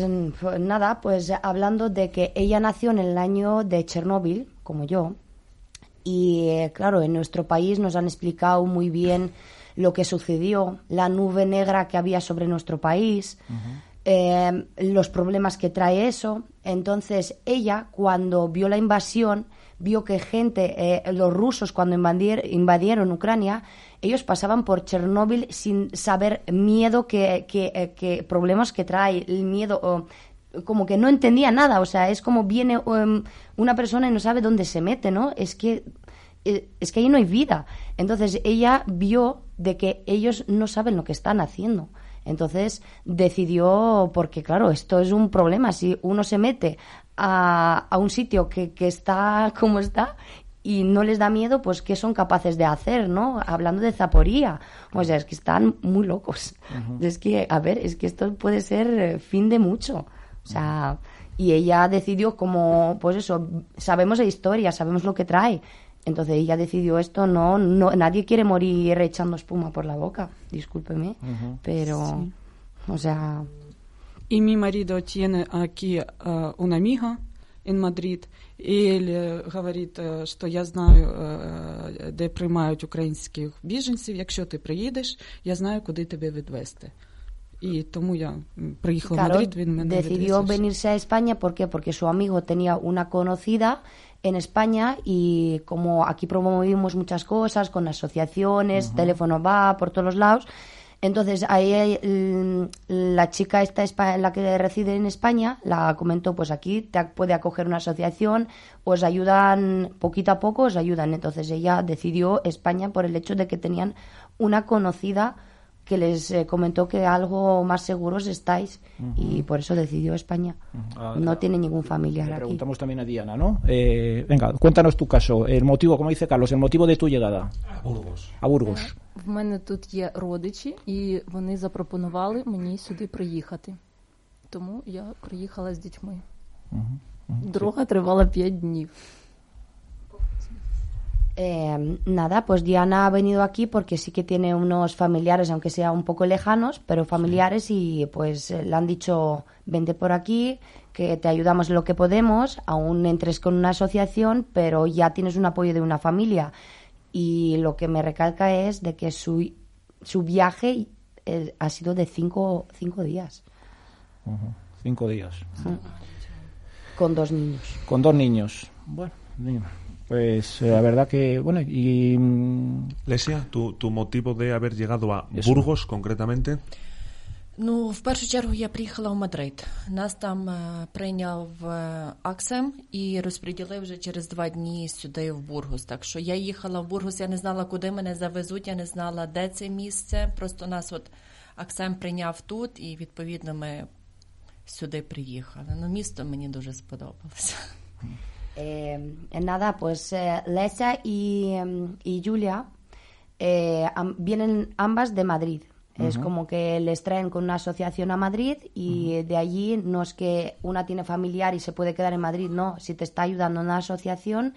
S10: nada, pues hablando de que ella nació en el año de Chernóbil, como yo, y eh, claro, en nuestro país nos han explicado muy bien lo que sucedió, la nube negra que había sobre nuestro país, eh, los problemas que trae eso. Entonces, ella, cuando vio la invasión, vio que gente, eh, los rusos, cuando invadier- invadieron Ucrania, ellos pasaban por Chernóbil sin saber miedo que, que, eh, que problemas que trae, el miedo. o- como que no entendía nada, o sea, es como viene um, una persona y no sabe dónde se mete, ¿no? Es que es que ahí no hay vida. Entonces ella vio de que ellos no saben lo que están haciendo. Entonces decidió, porque claro, esto es un problema, si uno se mete a, a un sitio que, que está como está y no les da miedo, pues qué son capaces de hacer, ¿no? Hablando de Zaporía. O sea, es que están muy locos. Es que, a ver, es que esto puede ser eh, fin de mucho. O sea, y ella decidió como, pues eso, sabemos la historia, sabemos lo que trae. Entonces ella decidió esto, no, no, nadie quiere morir echando espuma por la boca, discúlpeme, pero,
S12: Sí.
S10: o sea,
S12: Y mi marido tiene aquí eh, una amiga en Madrid, y él eh, говорить, е, що я знаю, е, де приймають українських біженців. Якщо ти приїдеш, я знаю, куди тебе відвести. І тому я м, приїхала в
S10: claro,
S12: Мадрид, він мене
S10: decidió
S12: відвіз.
S10: venirse a España, ¿por qué? Porque su amigo tenía una conocida en España y como aquí promovimos muchas cosas con asociaciones, teléfono va por todos los lados, entonces ahí mm, la chica esta la que reside en España la comentó, pues aquí te puede acoger una asociación, os ayudan poquito a poco, os ayudan. Entonces ella decidió España por el hecho de que tenían una conocida que les eh, comentó que algo más seguros estáis y por eso decidió España.
S4: Ah,
S10: No tiene ningún familiar
S4: Le
S10: aquí.
S4: preguntamos también a Diana, ¿no? Eh, venga, cuéntanos tu caso. El motivo, como dice Carlos, el motivo de tu llegada
S9: A Burgos.
S4: a Burgos.
S11: В мене тут є родичі, і вони запропонували мені сюди приїхати. Тому я приїхала з дітьми. Дорога тривала 5 днів.
S10: Eh, nada, pues Diana ha venido aquí porque sí que tiene unos familiares, aunque sea un poco lejanos, pero familiares y pues eh, le han dicho, vente por aquí, que te ayudamos lo que podemos, aún entres con una asociación, pero ya tienes un apoyo de una familia. Y lo que me recalca es de que su, su viaje eh, ha sido de cinco, cinco días,
S4: Cinco días.
S10: con dos niños.
S4: Con dos niños. Bueno, mira, pues eh, la verdad que, bueno, y... mm,
S9: Lesia, tu, tu motivo de haber llegado a
S4: Eso.
S9: Burgos concretamente.
S13: Ну, в першу чергу я приїхала в Мадрид. Нас там е, прийняв е, Аксем і розподілив вже через два дні сюди в Бургус. Так що я їхала в Бургус, я не знала, куди мене завезуть, я не знала, де це місце. Просто нас от Аксем прийняв тут, і відповідно ми сюди приїхали. Ну, місто мені дуже сподобалося.
S10: Eh, nada, pues eh, Lesa y, em, y Julia eh, am- vienen ambas de Madrid. Es como que les traen con una asociación a Madrid y de allí no es que una tiene familiar y se puede quedar en Madrid, no. Si te está ayudando una asociación,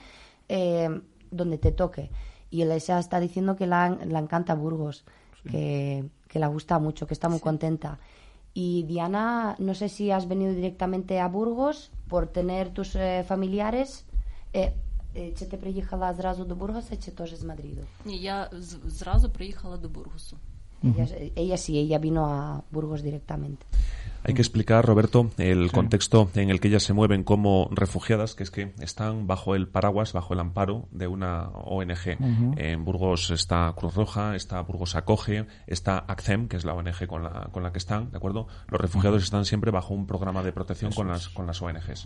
S10: eh, donde te toque. Y Elisa está diciendo que la, la encanta Burgos, que, que la gusta mucho, que está muy contenta. Y Diana, no sé si has venido directamente a Burgos por tener tus eh, familiares. Eh, eh, чи ти приїхала зразу до Бургоса, чи теж з Мадриду?
S11: Ні, я з- зразу приїхала до Бургусу.
S10: Ella, ella sí, ella vino a Burgos directamente.
S9: Hay que explicar, Roberto, el contexto en el que ellas se mueven como refugiadas, que es que están bajo el paraguas, bajo el amparo de una ONG. En Burgos está Cruz Roja, está Burgos Acoge, está ACCEM, que es la ONG con la, con la que están, ¿de acuerdo? Los refugiados están siempre bajo un programa de protección con las, con las ONGs.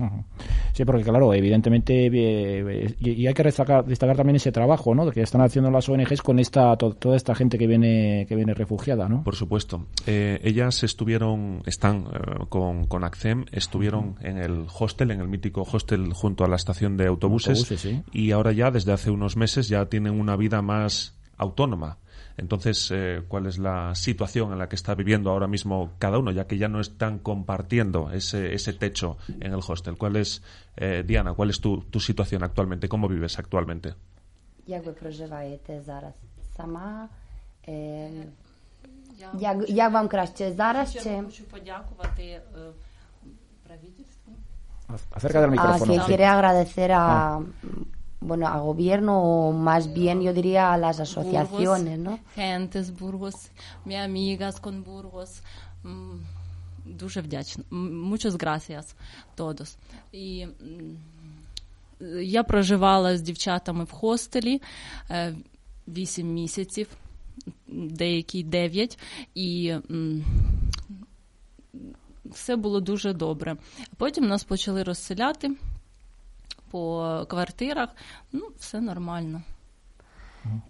S4: Sí, porque claro, evidentemente, eh, y, y hay que destacar, destacar también ese trabajo, ¿no? Que están haciendo las ONGs con esta to- toda esta gente que viene que viene refugiada, ¿no?
S9: Por supuesto. Eh, ellas estuvieron, están eh, con, con ACCEM, estuvieron en el hostel, en el mítico hostel junto a la estación de autobuses,
S4: Autobuses, sí.
S9: y ahora ya, desde hace unos meses, ya tienen una vida más autónoma. Entonces, eh, ¿cuál es la situación en la que está viviendo ahora mismo cada uno, ya que ya no están compartiendo ese, ese techo en el hostel? ¿Cuál es, eh, Diana, cuál es tu, tu situación actualmente? ¿Cómo vives actualmente?
S10: Як ви проживаєте зараз? Сама? Е, як, як вам краще зараз?
S11: Ще
S10: Чи...
S11: хочу подякувати е, правительству.
S4: Acerca del
S10: Ah,
S4: micrófono.
S10: que
S4: sí.
S10: quiere agradecer a,
S4: Ah.
S10: bueno, a gobierno o más bien yo diría a las asociaciones, ¿no?
S11: Гентес Бургос, mi amigas con Burgos. М, Дуже вдячна. М, Muchas gracias todos. І м, я проживала з дівчатами в хостелі е, 8 місяців, деякі 9, і м, все було дуже добре. Потім нас почали розселяти по квартирах. Ну, все нормально.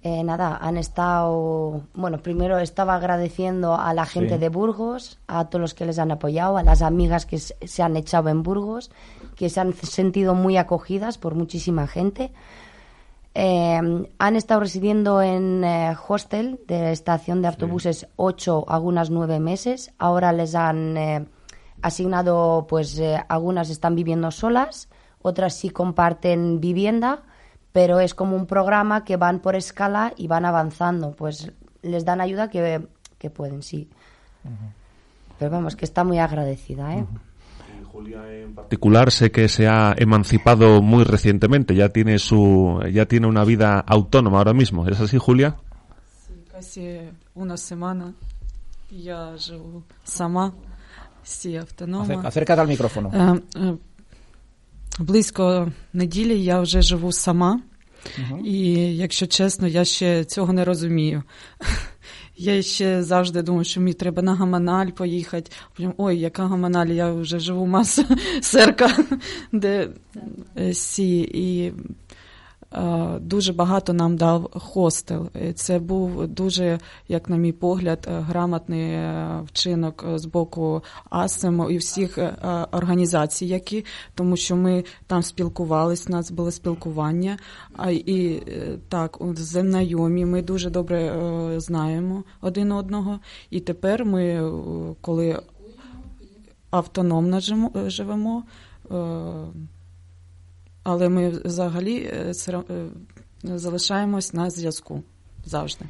S10: Eh, nada, han estado, bueno, primero estaba agradeciendo a la gente
S11: Sí.
S10: de Burgos, a todos los que les han apoyado, a las amigas que se se han echado en Burgos, que se han sentido muy acogidas por muchísima gente. Eh, han estado residiendo en eh, hostel de estación de autobuses ocho, algunas nueve meses. Ahora les han eh, asignado, pues eh, algunas están viviendo solas, otras sí comparten vivienda, pero es como un programa que van por escala y van avanzando. Pues les dan ayuda que, que pueden, sí. Pero vamos, que está muy agradecida, ¿eh?
S9: particular sé que se ha emancipado muy recientemente, ya tiene su ya tiene una vida autónoma ahora mismo. ¿Es así, Julia?
S12: Касі una semana. Я живу сама, всі автонома.
S4: Acer- Acércate al micrófono.
S12: Е, е, Близько неділі я вже живу сама. І, якщо чесно, я ще цього не розумію. Я ще завжди думаю, що мені треба на Гаманаль поїхати. Потім, ой, яка Гаманаль, я вже живу маса серка, де е, сі. І дуже багато нам дав хостел. Це був дуже, як на мій погляд, е, грамотний е, вчинок е, з боку АСЕМу і всіх е, е, організацій, які, тому що ми там спілкувались, у нас було спілкування. І е, так, знайомі, ми дуже добре е, знаємо один одного. І тепер ми, е, коли автономно живемо, е, але ми взагалі е, все ра- е, залишаємось на зв'язку завжди.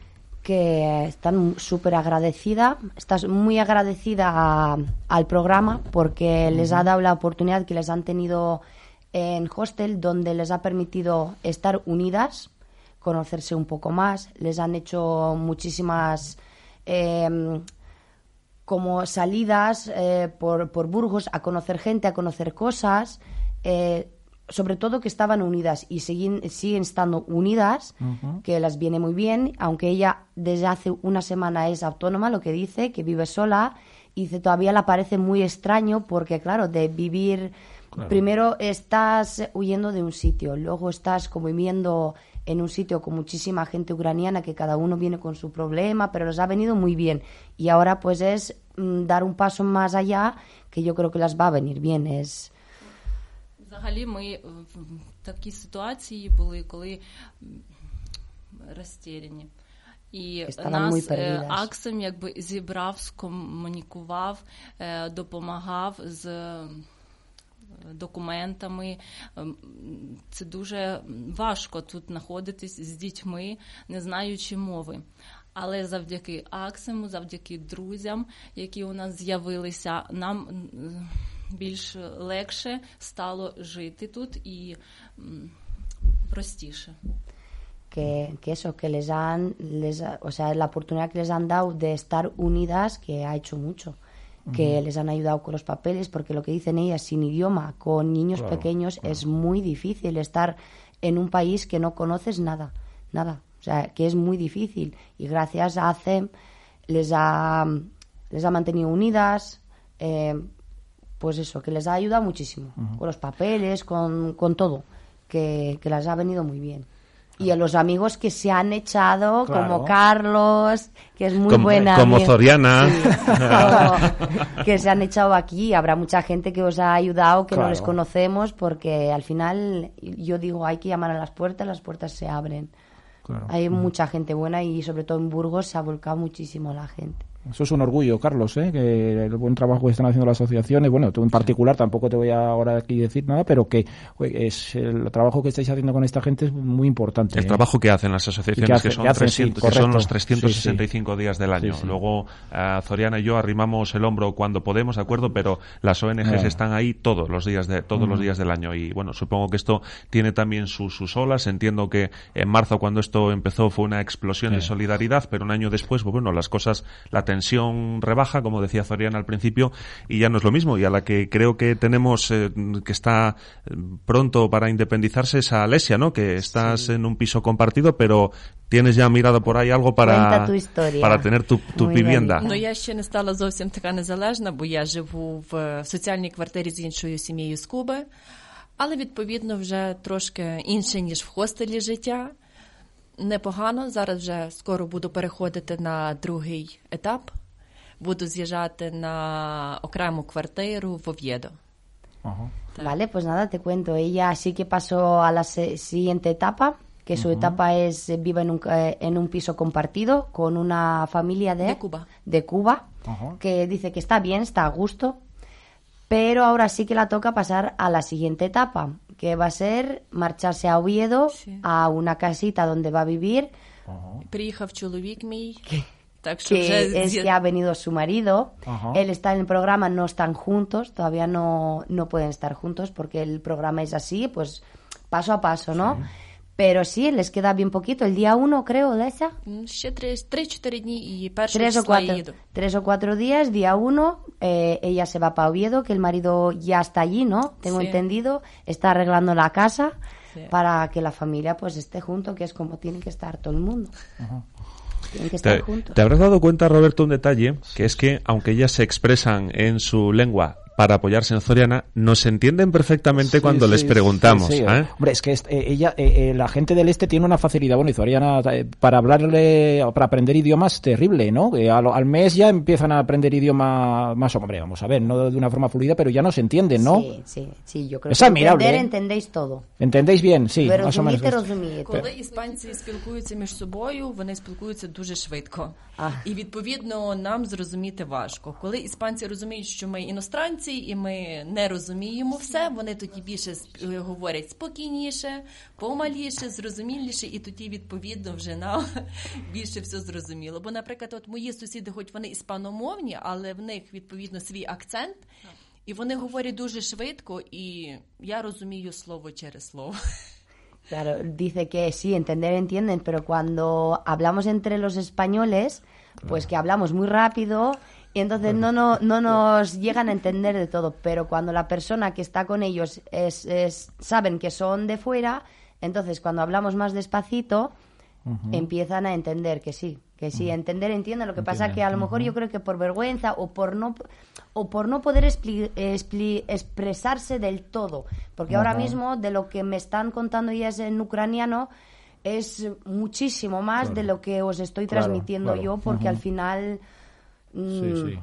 S10: que están súper agradecida, estás muy agradecida a- al programa porque les ha dado la oportunidad que les han tenido en hostel donde les ha permitido estar unidas, conocerse un poco más, les han hecho muchísimas em, como salidas eh, por, por Burgos a conocer gente, a conocer cosas, eh, sobre todo que estaban unidas y siguen, siguen estando unidas, que las viene muy bien, aunque ella desde hace una semana es autónoma, lo que dice, que vive sola, y dice todavía le parece muy extraño porque, claro, de vivir,
S14: Claro.
S10: primero estás huyendo de un sitio, luego estás como viviendo en un sitio con muchísima gente ucraniana que cada uno viene con su problema, pero les ha venido muy bien. Y ahora pues es mm, dar un paso más allá que yo creo que las va a venir bien. Es,
S11: Взагалі, ми в такій ситуації були, коли розтеряні. І нас е. Аксим якби зібрав, скомунікував, е, допомагав з е, документами. Це дуже важко тут знаходитись з дітьми, не знаючи мови. Але завдяки Аксиму, завдяки друзям, які у нас з'явилися, нам більш легше стало жити тут і м, простіше.
S10: que, que eso, que les han, les, ha- o sea, la oportunidad que les han dado de estar unidas, que ha hecho mucho. Que
S4: Ujú.
S10: les han ayudado con los papeles, porque lo que dicen ellas, sin idioma, con niños
S4: Claro,
S10: pequeños, es muy difícil estar en un país que no conoces nada, nada. O sea, que es muy difícil. Y gracias a ACEM les ha, les ha mantenido unidas, eh, pues eso, que les ha ayudado muchísimo, con los papeles, con, con todo, que, que les ha venido muy bien. Y a los amigos que se han echado,
S9: Claro.
S10: como Carlos, que es muy
S9: Como-
S10: buena.
S9: como
S10: amiga.
S9: Zoriana.
S10: Sí, como- que se han echado aquí. Habrá mucha gente que os ha ayudado, que no les conocemos, porque al final yo digo, hay que llamar a las puertas, las puertas se abren.
S4: Claro.
S10: Hay mucha gente buena y sobre todo en Burgos se ha volcado muchísimo la gente.
S4: Eso es un orgullo, Carlos, ¿eh? que el buen trabajo que están haciendo las asociaciones, bueno, tú en particular tampoco te voy a ahora aquí decir nada, pero que es el trabajo que estáis haciendo con esta gente es muy importante.
S9: El
S4: ¿eh?
S9: trabajo que hacen las asociaciones,
S4: que hacen-
S9: que, son
S4: que hacen, sí,
S9: 300 que son los 365 días del año.
S4: Sí, sí.
S9: Luego, eh, Zoriana y yo arrimamos el hombro cuando podemos, ¿de acuerdo? Pero las ONGs están ahí todos los días de todos los días del año. Y bueno, supongo que esto tiene también sus, sus olas. Entiendo que en marzo, cuando esto empezó, fue una explosión de
S4: Sí.
S9: solidaridad, pero un año después, pues bueno, las cosas, la tensión rebaja, como decía Zoriana al principio, y ya no es lo mismo. Y a la que creo que tenemos, eh, que está eh, pronto para independizarse es a Alesia, ¿no? Que estás en un piso compartido, pero tienes ya mirado por ahí algo para,
S10: Cuenta tu historia.
S9: para tener tu, tu
S10: Muy
S9: vivienda.
S13: Ну я ще не стала зовсім така незалежна, бо я живу в соціальній квартирі з іншою сім'єю з Куби, але відповідно вже трошки інше ніж в хостелі життя. Непогано. Зараз вже скоро буду переходити на другий етап. Буду з'їжджати на окрему квартиру в Ов'єдо.
S10: Vale, pues nada, te cuento. Ella sí que pasó a la se- siguiente etapa, que su
S13: Ujú.
S10: etapa es eh, vive en un, eh, en un piso compartido con una familia de,
S13: De Cuba.
S10: de Cuba, que dice que está bien, está a gusto, pero ahora sí que la toca pasar a la siguiente etapa, que va a ser marcharse a Oviedo, a una casita donde va a vivir,
S13: Приїхав чоловік мій. Так що вже
S10: que es
S13: з'їз-
S10: que ha venido su marido.
S13: Ajá.
S10: Él está en el programa, no están juntos, todavía no, no pueden estar juntos porque el programa es así, pues paso a paso, ¿no? Pero sí, les queda bien poquito. El día 1, creo, de esa.
S13: Tres,
S10: tres, o cuatro, tres o cuatro días. Día 1, eh, ella se va para Oviedo, que el marido ya está allí, ¿no? Tengo entendido. Está arreglando la casa para que la familia pues esté junto, que es como tiene que estar todo el mundo. Que estar
S9: te. Te habrás dado cuenta, Roberto, un detalle, que es que aunque ellas se expresan en su lengua para apoyarse en Zoriana, nos entienden perfectamente
S4: Sí,
S9: cuando
S4: sí,
S9: les
S4: sí,
S9: preguntamos.
S4: sí.
S9: ¿eh?
S4: Hombre, es que est- eh, ella, eh, eh, la gente del este tiene una facilidad, bueno, y Zoriana, eh, para hablarle, para aprender idiomas terrible, ¿no? Que al, al mes ya empiezan a aprender idioma más, hombre, vamos a ver, no de una forma fluida, pero ya no se entienden, ¿no?
S10: Sí, sí, sí, yo creo
S4: Es
S10: que
S4: admirable,
S10: entender,
S4: ¿eh?
S10: entendéis todo.
S4: ¿Entendéis bien? Sí,
S10: Ви
S4: más o menos.
S10: розумієте, розумієте.
S13: Коли іспанці спілкуються між собою, вони спілкуються дуже швидко. І відповідно нам зрозуміти важко. Коли іспанці розуміють, що ми іностранці і ми не розуміємо все, вони тоді більше сп- говорять спокійніше, помаліше, зрозуміліше, і тоді відповідно вже нам більше все зрозуміло. Бо, наприклад, от мої сусіди, хоч вони іспаномовні, але в них відповідно свій акцент. І вони говорять дуже швидко, і я розумію слово через слово.
S10: Claro, dice que sí, entender entienden, pero cuando hablamos entre los españoles, pues que hablamos muy rápido y entonces no, no, no nos llegan a entender de todo. Pero cuando la persona que está con ellos es, es- saben que son de fuera, entonces cuando hablamos más despacito, empiezan a entender que sí, que sí, entender entienden. Lo que pasa que a lo mejor yo creo que por vergüenza o por no o por no poder expli- expli- expresarse del todo, porque ahora mismo de lo que me están contando ellas en ucraniano es muchísimo más de lo que os estoy
S4: Claro,
S10: transmitiendo
S4: claro.
S10: yo, porque al final
S4: Sí, sí.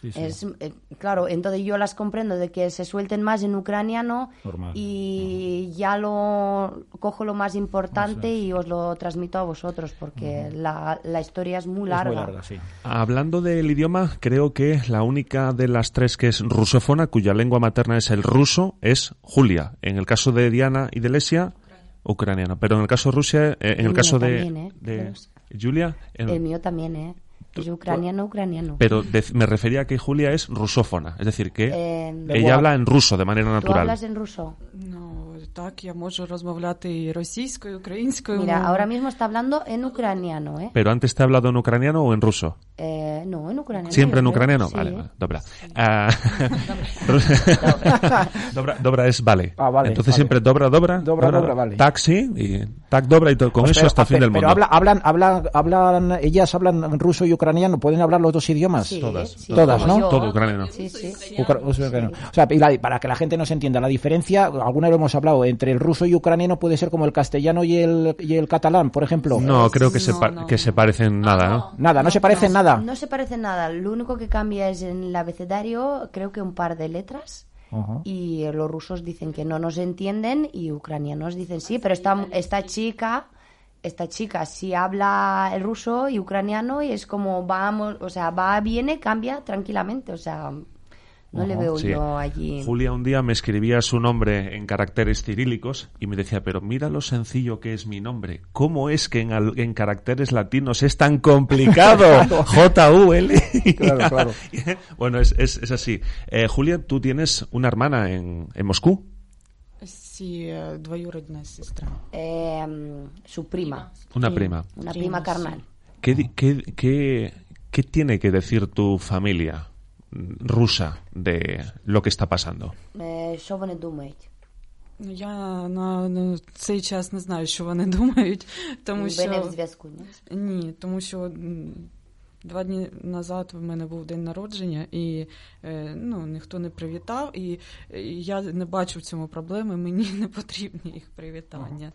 S4: Sí, sí.
S10: Es, eh, claro, entonces yo las comprendo de que se suelten más en ucraniano
S4: Normal.
S10: y ya lo cojo lo más importante y os lo transmito a vosotros porque la, la historia es muy larga.
S4: Es muy larga, sí.
S9: Hablando del idioma, creo que la única de las tres que es rusófona, cuya lengua materna es el ruso, es Julia. En el caso de Diana y de Lesia, ucraniano. Pero en el caso de Rusia, eh, en el, caso de,
S10: también, ¿eh?
S9: de Julia, en-
S10: El mío también, ¿eh? Es ucraniano, ucraniano.
S9: pero de- me refería a que Julia es rusófona, es decir, que
S10: Eh,
S9: ella habla en ruso de manera
S10: ¿Tú
S9: natural.
S10: hablas en ruso?
S12: Ну, так, я можу розмовляти і російською, і українською.
S10: Mira,
S12: мовою.
S10: ahora mismo está hablando en ucraniano, ¿eh?
S9: Pero antes te ha hablado en ucraniano o en ruso.
S10: Eh, no, en ucraniano.
S9: Siempre en ucraniano.
S10: sí.
S9: Vale, vale, dobra. Ah, dobra, dobra es vale.
S4: Ah, vale,
S9: Entonces
S4: vale.
S9: siempre dobra, dobra,
S4: Dobra, dobra, vale.
S9: taxi y tac dobra y todo. con
S4: Pues
S9: eso hasta el fin
S4: pero-
S9: del
S4: pero
S9: mundo.
S4: habla- hablan, hablan, hablan, ellas hablan ruso y ucraniano, pueden hablar los dos idiomas.
S10: Sí,
S9: Todas.
S10: sí,
S4: Todas, ¿no?
S10: yo.
S9: Todo ucraniano.
S10: Sí, sí.
S4: Ucra- ucraniano. O sea, y la- para que la gente nos entienda, la diferencia, alguna vez lo hemos hablado, entre el ruso y ucraniano puede ser como el castellano y el, y el catalán, por ejemplo.
S9: No, creo que, se,
S12: no,
S9: que se parecen nada, ¿no?
S4: Nada, no se parecen nada.
S10: No se parece nada. Lo único que cambia es en el abecedario, creo que un par de letras. Y los rusos dicen que no nos entienden y ucranianos dicen sí, pero esta, esta chica, esta chica sí habla el ruso y ucraniano y es como vamos, o sea, va, viene, cambia tranquilamente, o sea,
S9: Julia un día me escribía su nombre en caracteres cirílicos y me decía, pero mira lo sencillo que es mi nombre. ¿Cómo es que en, en caracteres latinos es tan complicado? J-U-L. bueno, es, es, es así. Eh, Julia, tú tienes una hermana en, en Moscú.
S12: Sí, uh,
S10: eh, em, su prima.
S9: Una prima.
S10: Una
S12: prima,
S10: prima carnal.
S9: ¿Qué, qué, qué, qué tiene que decir tu familia rusa de lo que está pasando?
S10: Eh, що вони думають?
S12: Ну, Я на, на цей час не знаю, що вони думають, тому
S10: Ви
S12: що
S10: не в зв'язку, ні?
S12: ні, тому що м, два дні назад в мене був день народження, і е, ну, ніхто не привітав, і, і я не бачу в цьому проблеми, мені не потрібні їх привітання.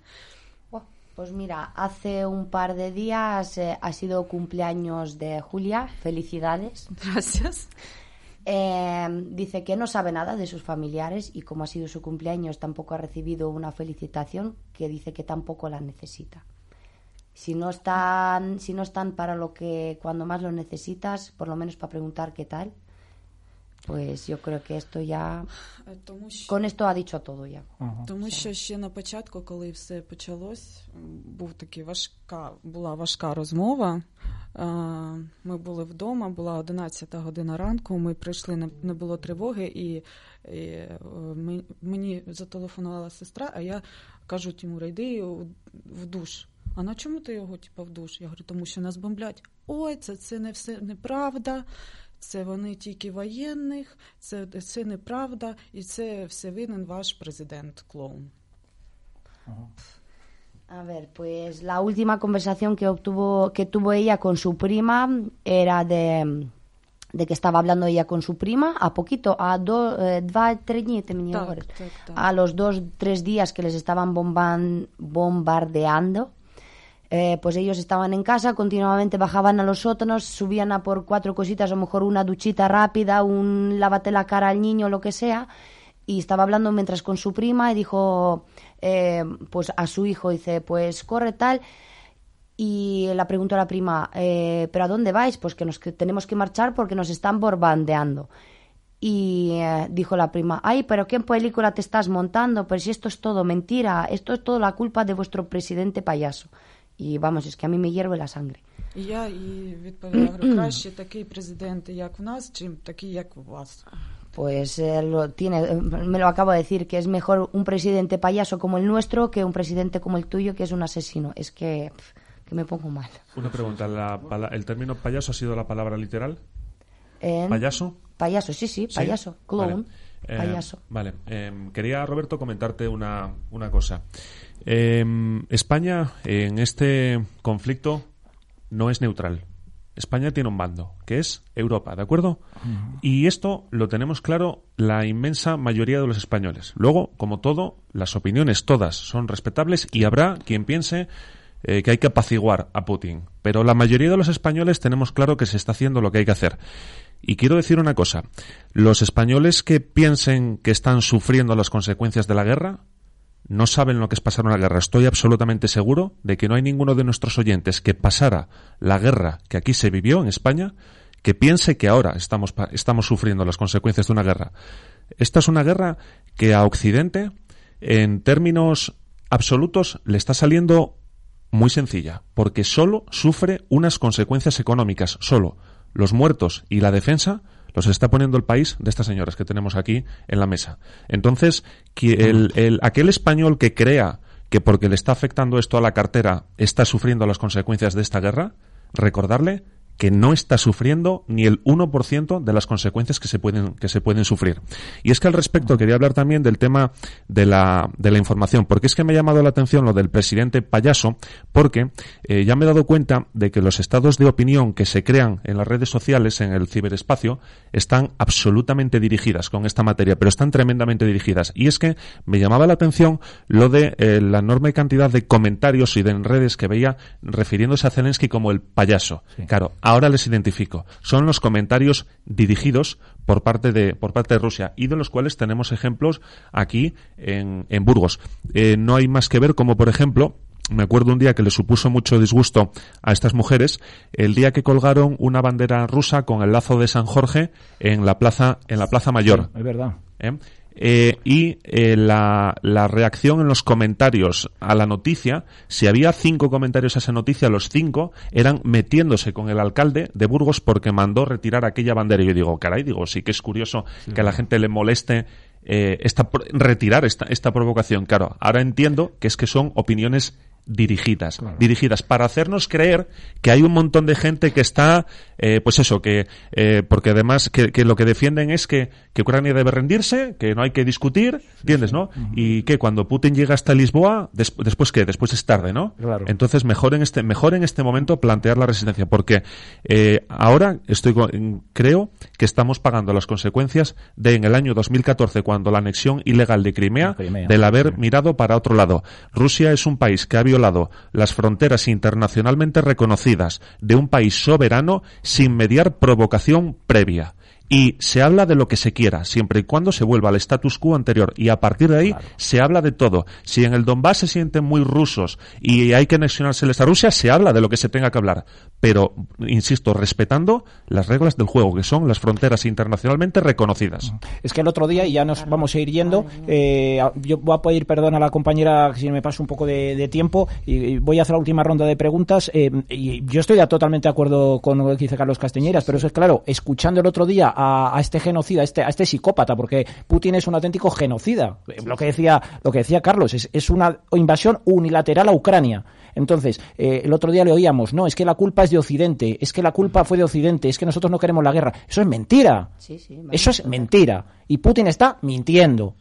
S10: Oh, Pues mira, hace un par de días eh, ha sido cumpleaños de Julia, felicidades.
S12: Gracias.
S10: Eh, dice que no sabe nada de sus familiares y como ha sido su cumpleaños tampoco ha recibido una felicitación que dice que tampoco la necesita. Si no están, si no están para lo que cuando más lo necesitas, por lo menos para preguntar qué tal, pues yo creo que esto ya
S12: Е, Тому що...
S10: con esto ha dicho todo ya.
S12: Тому що ще на початку, коли все почалось, був такий важка, була важка розмова. Е, Ми були вдома, була 11 година ранку. Ми прийшли, не, не було тривоги, і, і е, мені зателефонувала сестра, а я кажу Тимура, йди в душ. А на чому ти його типу, в душ? Я говорю, тому що нас бомблять. Ой, це, це не все неправда. Це вони тільки воєнних, це, це неправда, і це все винен ваш президент клоун.
S10: A ver, pues la última conversación que obtuvo, que tuvo ella con su prima era de, de que estaba hablando ella con su prima a poquito, a dos, eh, два, три дні, ти мені
S12: Так,
S10: говориш.
S12: так, так.
S10: A los dos, tres días que les estaban bomban- bombardeando, eh, pues ellos estaban en casa, continuamente bajaban a los sótanos, subían a por cuatro cositas, a lo mejor una duchita rápida, un lávate la cara al niño, lo que sea, y estaba hablando mientras con su prima y dijo, eh, pues a su hijo, dice, pues corre tal, y le preguntó a la prima, eh, ¿pero a dónde vais? Pues que nos que tenemos que marchar porque nos están bombardeando. Y eh, dijo la prima, ay, pero ¿qué película te estás montando? Pero si esto es todo mentira, esto es todo la culpa de vuestro presidente payaso. Y vamos, es que a mí me hierve la sangre.
S12: І я їй відповіла, говорю, краще такий президент, як в нас, чим такий, як у вас.
S10: Pues eh, lo tiene, eh, me lo acabo de decir, que es mejor un presidente payaso como el nuestro que un presidente como el tuyo que es un asesino. Es que, pf, que me pongo mal.
S9: Una pregunta, la pala- ¿el término payaso ha sido la palabra literal?
S10: En-
S9: ¿Payaso?
S10: Payaso, sí, sí,
S9: Sí.
S10: payaso, clown,
S9: Vale. Eh,
S10: payaso.
S9: Vale. Eh, quería, Roberto, comentarte una, una cosa. Eh, España en este conflicto no es neutral. España tiene un bando, que es Europa, ¿de acuerdo? Y esto lo tenemos claro la inmensa mayoría de los españoles. Luego, como todo, las opiniones todas son respetables y habrá quien piense eh, que hay que apaciguar a Putin. Pero la mayoría de los españoles tenemos claro que se está haciendo lo que hay que hacer. Y quiero decir una cosa. Los españoles que piensen que están sufriendo las consecuencias de la guerra no saben lo que es pasar una guerra. Estoy absolutamente seguro de que no hay ninguno de nuestros oyentes que pasara la guerra que aquí se vivió en España que piense que ahora estamos, estamos sufriendo las consecuencias de una guerra. Esta es una guerra que a Occidente, en términos absolutos, le está saliendo muy sencilla, porque solo sufre unas consecuencias económicas, solo. Los muertos y la defensa los está poniendo el país de estas señoras que tenemos aquí en la mesa. Entonces, el- aquel español que crea que porque le está afectando esto a la cartera está sufriendo las consecuencias de esta guerra, recordarle que no está sufriendo ni el 1% de las consecuencias que se pueden que se pueden sufrir. Y es que al respecto quería hablar también del tema de la de la información, porque es que me ha llamado la atención lo del presidente payaso, porque eh, ya me he dado cuenta de que los estados de opinión que se crean en las redes sociales, en el ciberespacio, están absolutamente dirigidas con esta materia, pero están tremendamente dirigidas. Y es que me llamaba la atención lo de eh, la enorme cantidad de comentarios y de redes que veía refiriéndose a Zelensky como el payaso. Claro, ahora les identifico. Son los comentarios dirigidos por parte de por parte de Rusia y de los cuales tenemos ejemplos aquí en, en Burgos. Eh, no hay más que ver como, por ejemplo, me acuerdo un día que le supuso mucho disgusto a estas mujeres el día que colgaron una bandera rusa con el lazo de San Jorge en la plaza en la plaza mayor.
S4: Es verdad.
S9: ¿eh? Eh, y eh, la, la reacción en los comentarios a la noticia, si había cinco comentarios a esa noticia, los cinco eran metiéndose con el alcalde de Burgos porque mandó retirar aquella bandera. Y yo digo, caray, digo, sí que es curioso que a la gente le moleste eh, esta, retirar esta, esta provocación. Claro, ahora entiendo que es que son opiniones dirigidas, dirigidas para hacernos creer que hay un montón de gente que está, eh, pues eso, que eh, porque además que, que lo que defienden es que, que Ucrania debe rendirse, que no hay que discutir, ¿entiendes, no? Y que cuando Putin llega hasta Lisboa, des- después qué, después es tarde, ¿no?
S4: Claro.
S9: Entonces mejor en este, mejor en este momento plantear la resistencia, porque eh, ahora estoy, creo que estamos pagando las consecuencias de en el año 2014 cuando la anexión ilegal de Crimea,
S4: Crimea.
S9: del haber mirado para otro lado. Rusia es un país que ha violado las fronteras internacionalmente reconocidas de un país soberano sin mediar provocación previa. Y se habla de lo que se quiera, siempre y cuando se vuelva al status quo anterior. Y a partir de ahí se habla de todo. Si en el Donbass se sienten muy rusos y hay que anexionárseles a Rusia, se habla de lo que se tenga que hablar. Pero, insisto, respetando las reglas del juego, que son las fronteras internacionalmente reconocidas.
S4: Es que el otro día, y ya nos vamos a ir yendo, eh, yo voy a pedir perdón a la compañera si me paso un poco de, de tiempo y, y voy a hacer la última ronda de preguntas. eh, y yo estoy ya totalmente de acuerdo con lo que dice Carlos Castañeras, pero eso es claro, escuchando el otro día a, a este genocida, a este, a este psicópata, porque Putin es un auténtico genocida. Eh, Lo que decía, lo que decía Carlos, es, es una invasión unilateral a Ucrania. Entonces, eh, el otro día le oíamos, no, es que la culpa es de Occidente, es que la culpa fue de Occidente, es que nosotros no queremos la guerra. Eso es mentira.
S10: Sí, sí,
S4: Eso es mentira. Y Putin está mintiendo.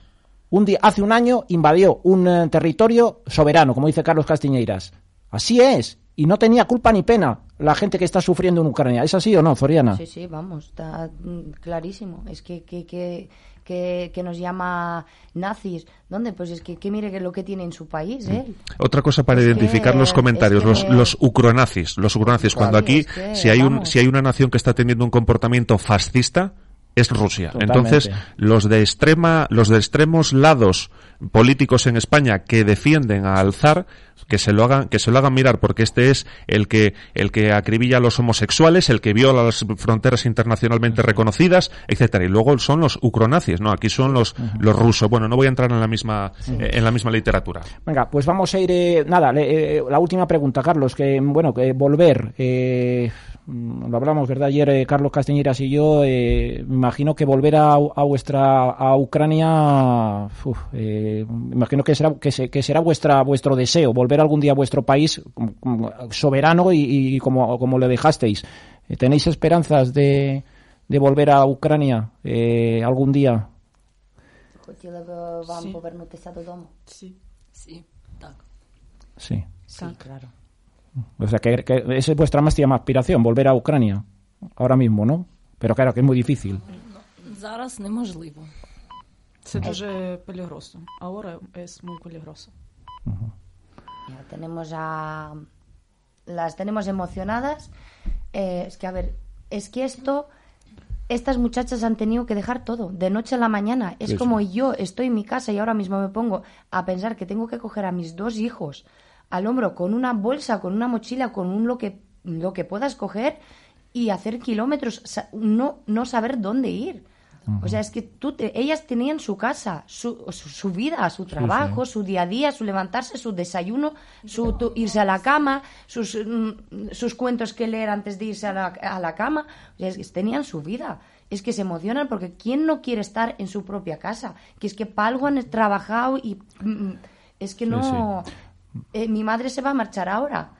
S4: Un día, hace un año invadió un eh, territorio soberano, como dice Carlos Castiñeiras. Así es. Y no tenía culpa ni pena la gente que está sufriendo en Ucrania. ¿Es así o no, Zoriana?
S10: Sí, sí, vamos, está mm, clarísimo. Es que, que, que, que, que nos llama nazis. ¿Dónde? Pues es que, que mire que lo que tiene en su país, ¿eh?
S9: Otra cosa para
S10: Es que-
S9: identificar los comentarios,
S10: es que-
S9: los, los ucronazis, los ucronazis,
S10: Claro.
S9: cuando aquí,
S10: Es que,
S9: si hay un, si hay una nación que está teniendo un comportamiento fascista, es Rusia.
S4: Totalmente.
S9: Entonces, los de extrema, los de extremos lados políticos en España que defienden a al zar, que se lo hagan, que se lo hagan mirar, porque este es el que, el que acribilla a los homosexuales, el que viola las fronteras internacionalmente reconocidas, etcétera. Y luego son los ucronazis, ¿no? Aquí son los, los rusos. Bueno, no voy a entrar en la misma, eh, en la misma literatura.
S4: Venga, pues vamos a ir. eh, nada, eh, la última pregunta, Carlos. Que bueno, que volver. eh, mm, lo hablamos, ¿verdad? Ayer eh, Carlos Castañeras y yo. eh, me imagino que volver a, a vuestra a Ucrania. uf, eh, me imagino que será que, se- que será vuestra vuestro deseo volver algún día a vuestro país como- como soberano y, y como como le dejasteis. Eh, ¿Tenéis esperanzas de, de volver a Ucrania eh, algún día?
S10: Хотіли б вам
S12: Sí.
S10: повернутися додому?
S12: Sí.
S11: Sí, так.
S4: Sí.
S10: Sí, claro.
S4: O sea, que, que esa es vuestra máxima aspiración, volver a Ucrania. Ahora mismo, ¿no? Pero claro, que es muy difícil.
S11: Зараз неможливо.
S12: Це дуже peligroso. Ahora es muy peligroso.
S10: Ya tenemos a. Las tenemos emocionadas. Eh, es que, a ver, es que esto estas muchachas han tenido que dejar todo, de noche a la mañana. Es
S4: Sí,
S10: como yo estoy en mi casa y ahora mismo me pongo a pensar que tengo que coger a mis dos hijos al hombro con una bolsa, con una mochila, con un lo que, lo que puedas coger y hacer kilómetros, no, no saber dónde ir. O sea, es que tú te- ellas tenían su casa, su, su, su vida, su trabajo, su día a día, su levantarse, su desayuno, su tu- irse a la cama, sus, mm, sus cuentos que leer antes de irse a la, a la cama. O sea, es que tenían su vida. Es que se emocionan porque ¿quién no quiere estar en su propia casa? Que es que para algo han trabajado y mm, es que
S4: Sí,
S10: no... Eh, mi madre se va a marchar ahora.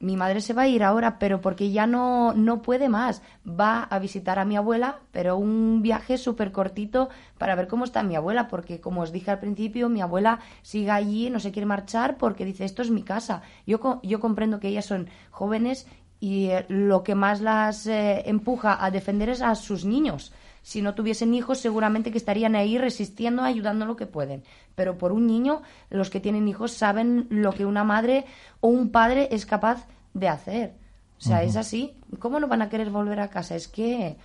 S10: Mi madre se va a ir ahora, pero porque ya no, no puede más. Va a visitar a mi abuela, pero un viaje súper cortito para ver cómo está mi abuela, porque como os dije al principio, mi abuela sigue allí, no se quiere marchar porque dice, esto es mi casa. Yo, yo comprendo que ellas son jóvenes y eh, lo que más las eh, empuja a defender es a sus niños. Si no tuviesen hijos, seguramente que estarían ahí resistiendo, ayudando lo que pueden. Pero por un niño, los que tienen hijos saben lo que una madre o un padre es capaz de hacer. O sea, es así. ¿Cómo no van a querer volver a casa? Es que...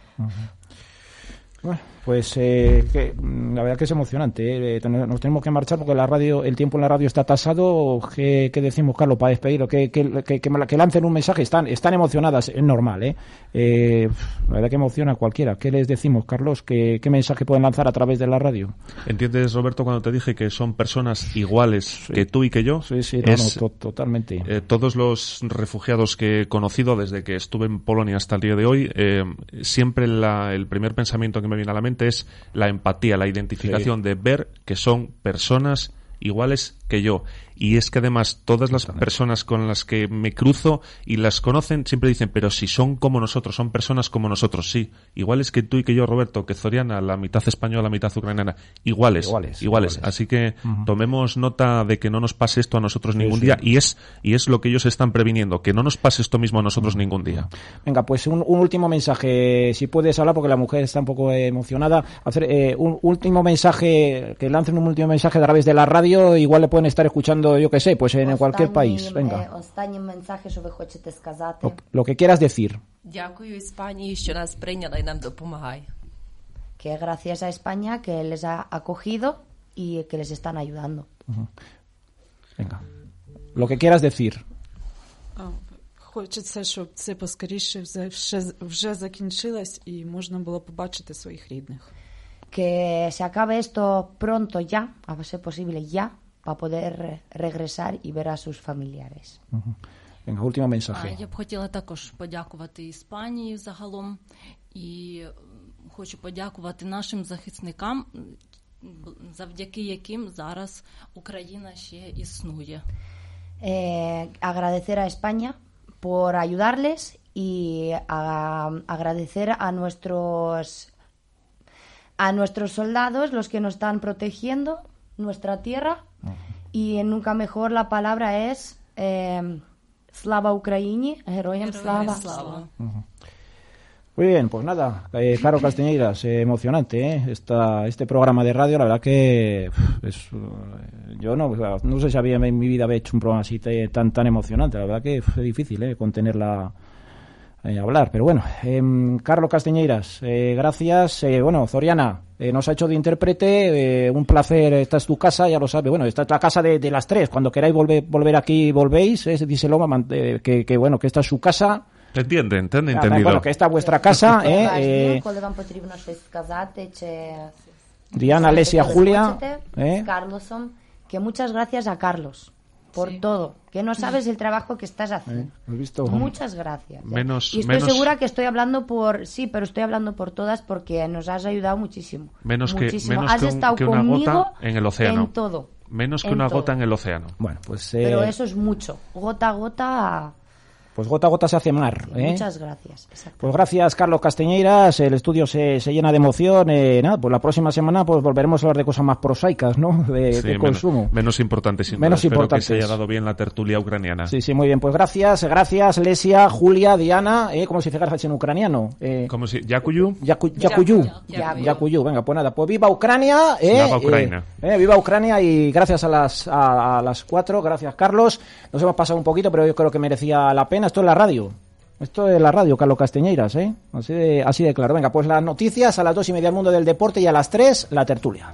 S4: Bueno, pues eh, que, mm, la verdad que es emocionante. eh, Nos tenemos que marchar porque la radio, el tiempo en la radio está tasado. ¿Qué, qué decimos, Carlos, para despedirlo? Que, que, que, lancen un mensaje. Están, están emocionadas, es normal. ¿eh? Eh, la verdad que emociona a cualquiera. ¿Qué les decimos, Carlos? ¿Qué, ¿Qué mensaje pueden lanzar a través de la radio?
S9: ¿Entiendes, Roberto, cuando te dije que son personas iguales que tú y que yo?
S4: Sí, sí, no,
S9: Es,
S4: no, totalmente.
S9: todos los refugiados que he conocido desde que estuve en Polonia hasta el día de hoy, siempre la- el primer pensamiento que me viene a la mente es la empatía, la identificación de ver que son personas iguales que yo. Y es que además todas las personas con las que me cruzo y las conocen siempre dicen, pero si son como nosotros, son personas como nosotros, sí. Iguales que tú y que yo, Roberto, que Zoriana, la mitad española, la mitad ucraniana. Iguales.
S4: Iguales,
S9: Iguales.
S4: iguales.
S9: Así que tomemos nota de que no nos pase esto a nosotros
S4: Sí,
S9: ningún
S4: sí.
S9: día. Y es, y es lo que ellos están previniendo, que no nos pase esto mismo a nosotros ningún día.
S4: Venga, pues un, un último mensaje, si puedes hablar, porque la mujer está un poco emocionada. Hacer eh, un último mensaje, que lancen un último mensaje a través de la radio. Igual le pueden estar escuchando, yo que sé, pues en cualquier país.
S10: Останній,
S4: Venga,
S10: е, Останній менсаж, що ви хочете сказати.
S4: lo que quieras decir.
S13: Дякую Іспанії, що нас прийняла і нам допомагає.
S10: Que gracias a España que les ha acogido y que les están ayudando.
S4: Venga, lo que quieras decir.
S12: А, Хочеться, щоб це поскоріше вже, вже- вже закінчилось і можна було побачити своїх рідних.
S10: Que se acabe esto pronto ya, a ser posible ya, para poder re- regresar y ver a sus familiares.
S4: Venga, último
S11: А,
S4: mensaje.
S11: Я б хотіла також подякувати Іспанії загалом і м, хочу подякувати нашим захисникам, м, завдяки яким зараз Україна ще існує.
S10: Eh, agradecer a España por ayudarles y a- agradecer a nuestros a nuestros soldados, los que nos están protegiendo nuestra tierra. y en Nunca Mejor la palabra es eh, Slava Ukraini, Heroyem Slava.
S4: Muy bien, pues nada, eh, Caro Castañeiras, eh, emocionante ¿eh? Esta, este programa de radio, la verdad que es, eh, yo no, no sé si había en mi vida había hecho un programa así tan, tan emocionante, la verdad que es difícil ¿eh? contener la, eh, hablar. Pero bueno, em, Carlos Castiñeiras, eh, gracias. Eh, bueno, Zoriana, eh, nos ha hecho de intérprete. un placer, esta es tu casa, ya lo sabe. Bueno, esta es la casa de, de las tres. Cuando queráis volver, volver aquí, volvéis. dice Loma que, que, bueno, que esta es su casa.
S9: Te entienden, te han entendido.
S4: Bueno, que esta es vuestra casa. eh, Diana, Alesia, Julia. Eh.
S10: Carlos, que muchas gracias a Carlos por todo, que no sabes el trabajo que estás haciendo.
S4: ¿Has visto?
S10: Muchas gracias. ¿eh?
S9: Menos-
S10: y estoy
S9: menos-
S10: segura que estoy hablando por sí, pero estoy hablando por todas porque nos has ayudado muchísimo.
S9: Menos que,
S10: muchísimo.
S9: menos
S10: has
S9: que, un-
S10: estado
S9: que una
S10: conmigo
S9: gota en el océano.
S10: en todo.
S9: Menos que
S10: en
S9: una
S10: todo.
S9: gota en el océano.
S4: Bueno, pues,
S10: Pero
S4: eh,
S10: eso es mucho. Gota a gota.
S4: Pues gota a gota se hace mar. ¿eh?
S10: Muchas gracias. Exacto.
S4: Pues gracias, Carlos Castañeiras. El estudio se, se llena de emoción. Eh, nada, pues la próxima semana pues volveremos a hablar de cosas más prosaicas, ¿no? De,
S9: Sí,
S4: de
S9: menos-
S4: consumo.
S9: Menos, importantes, sin
S4: Menos
S9: duda. Espero
S4: importantes.
S9: que se haya dado bien la tertulia ucraniana.
S4: Sí, sí, muy bien. Pues gracias, gracias, Lesia, Julia, Diana. Eh, ¿Cómo se dice en ucraniano? Eh,
S9: ¿Cómo se Yakuyu?
S4: Yaku- Yakuyu.
S10: Yakuyu.
S4: Yakuyu. Venga, pues nada, pues viva Ucrania. Eh,
S9: Slava Ucraina.
S4: eh, eh, viva Ucrania y gracias a las, a, a las cuatro. Gracias, Carlos. Nos hemos pasado un poquito, pero yo creo que merecía la pena. Esto es la radio. Esto es la radio, Carlos Casteñeiras, ¿eh? Así de, así de claro. Venga, pues las noticias a las dos y media el mundo del deporte y a las tres la tertulia.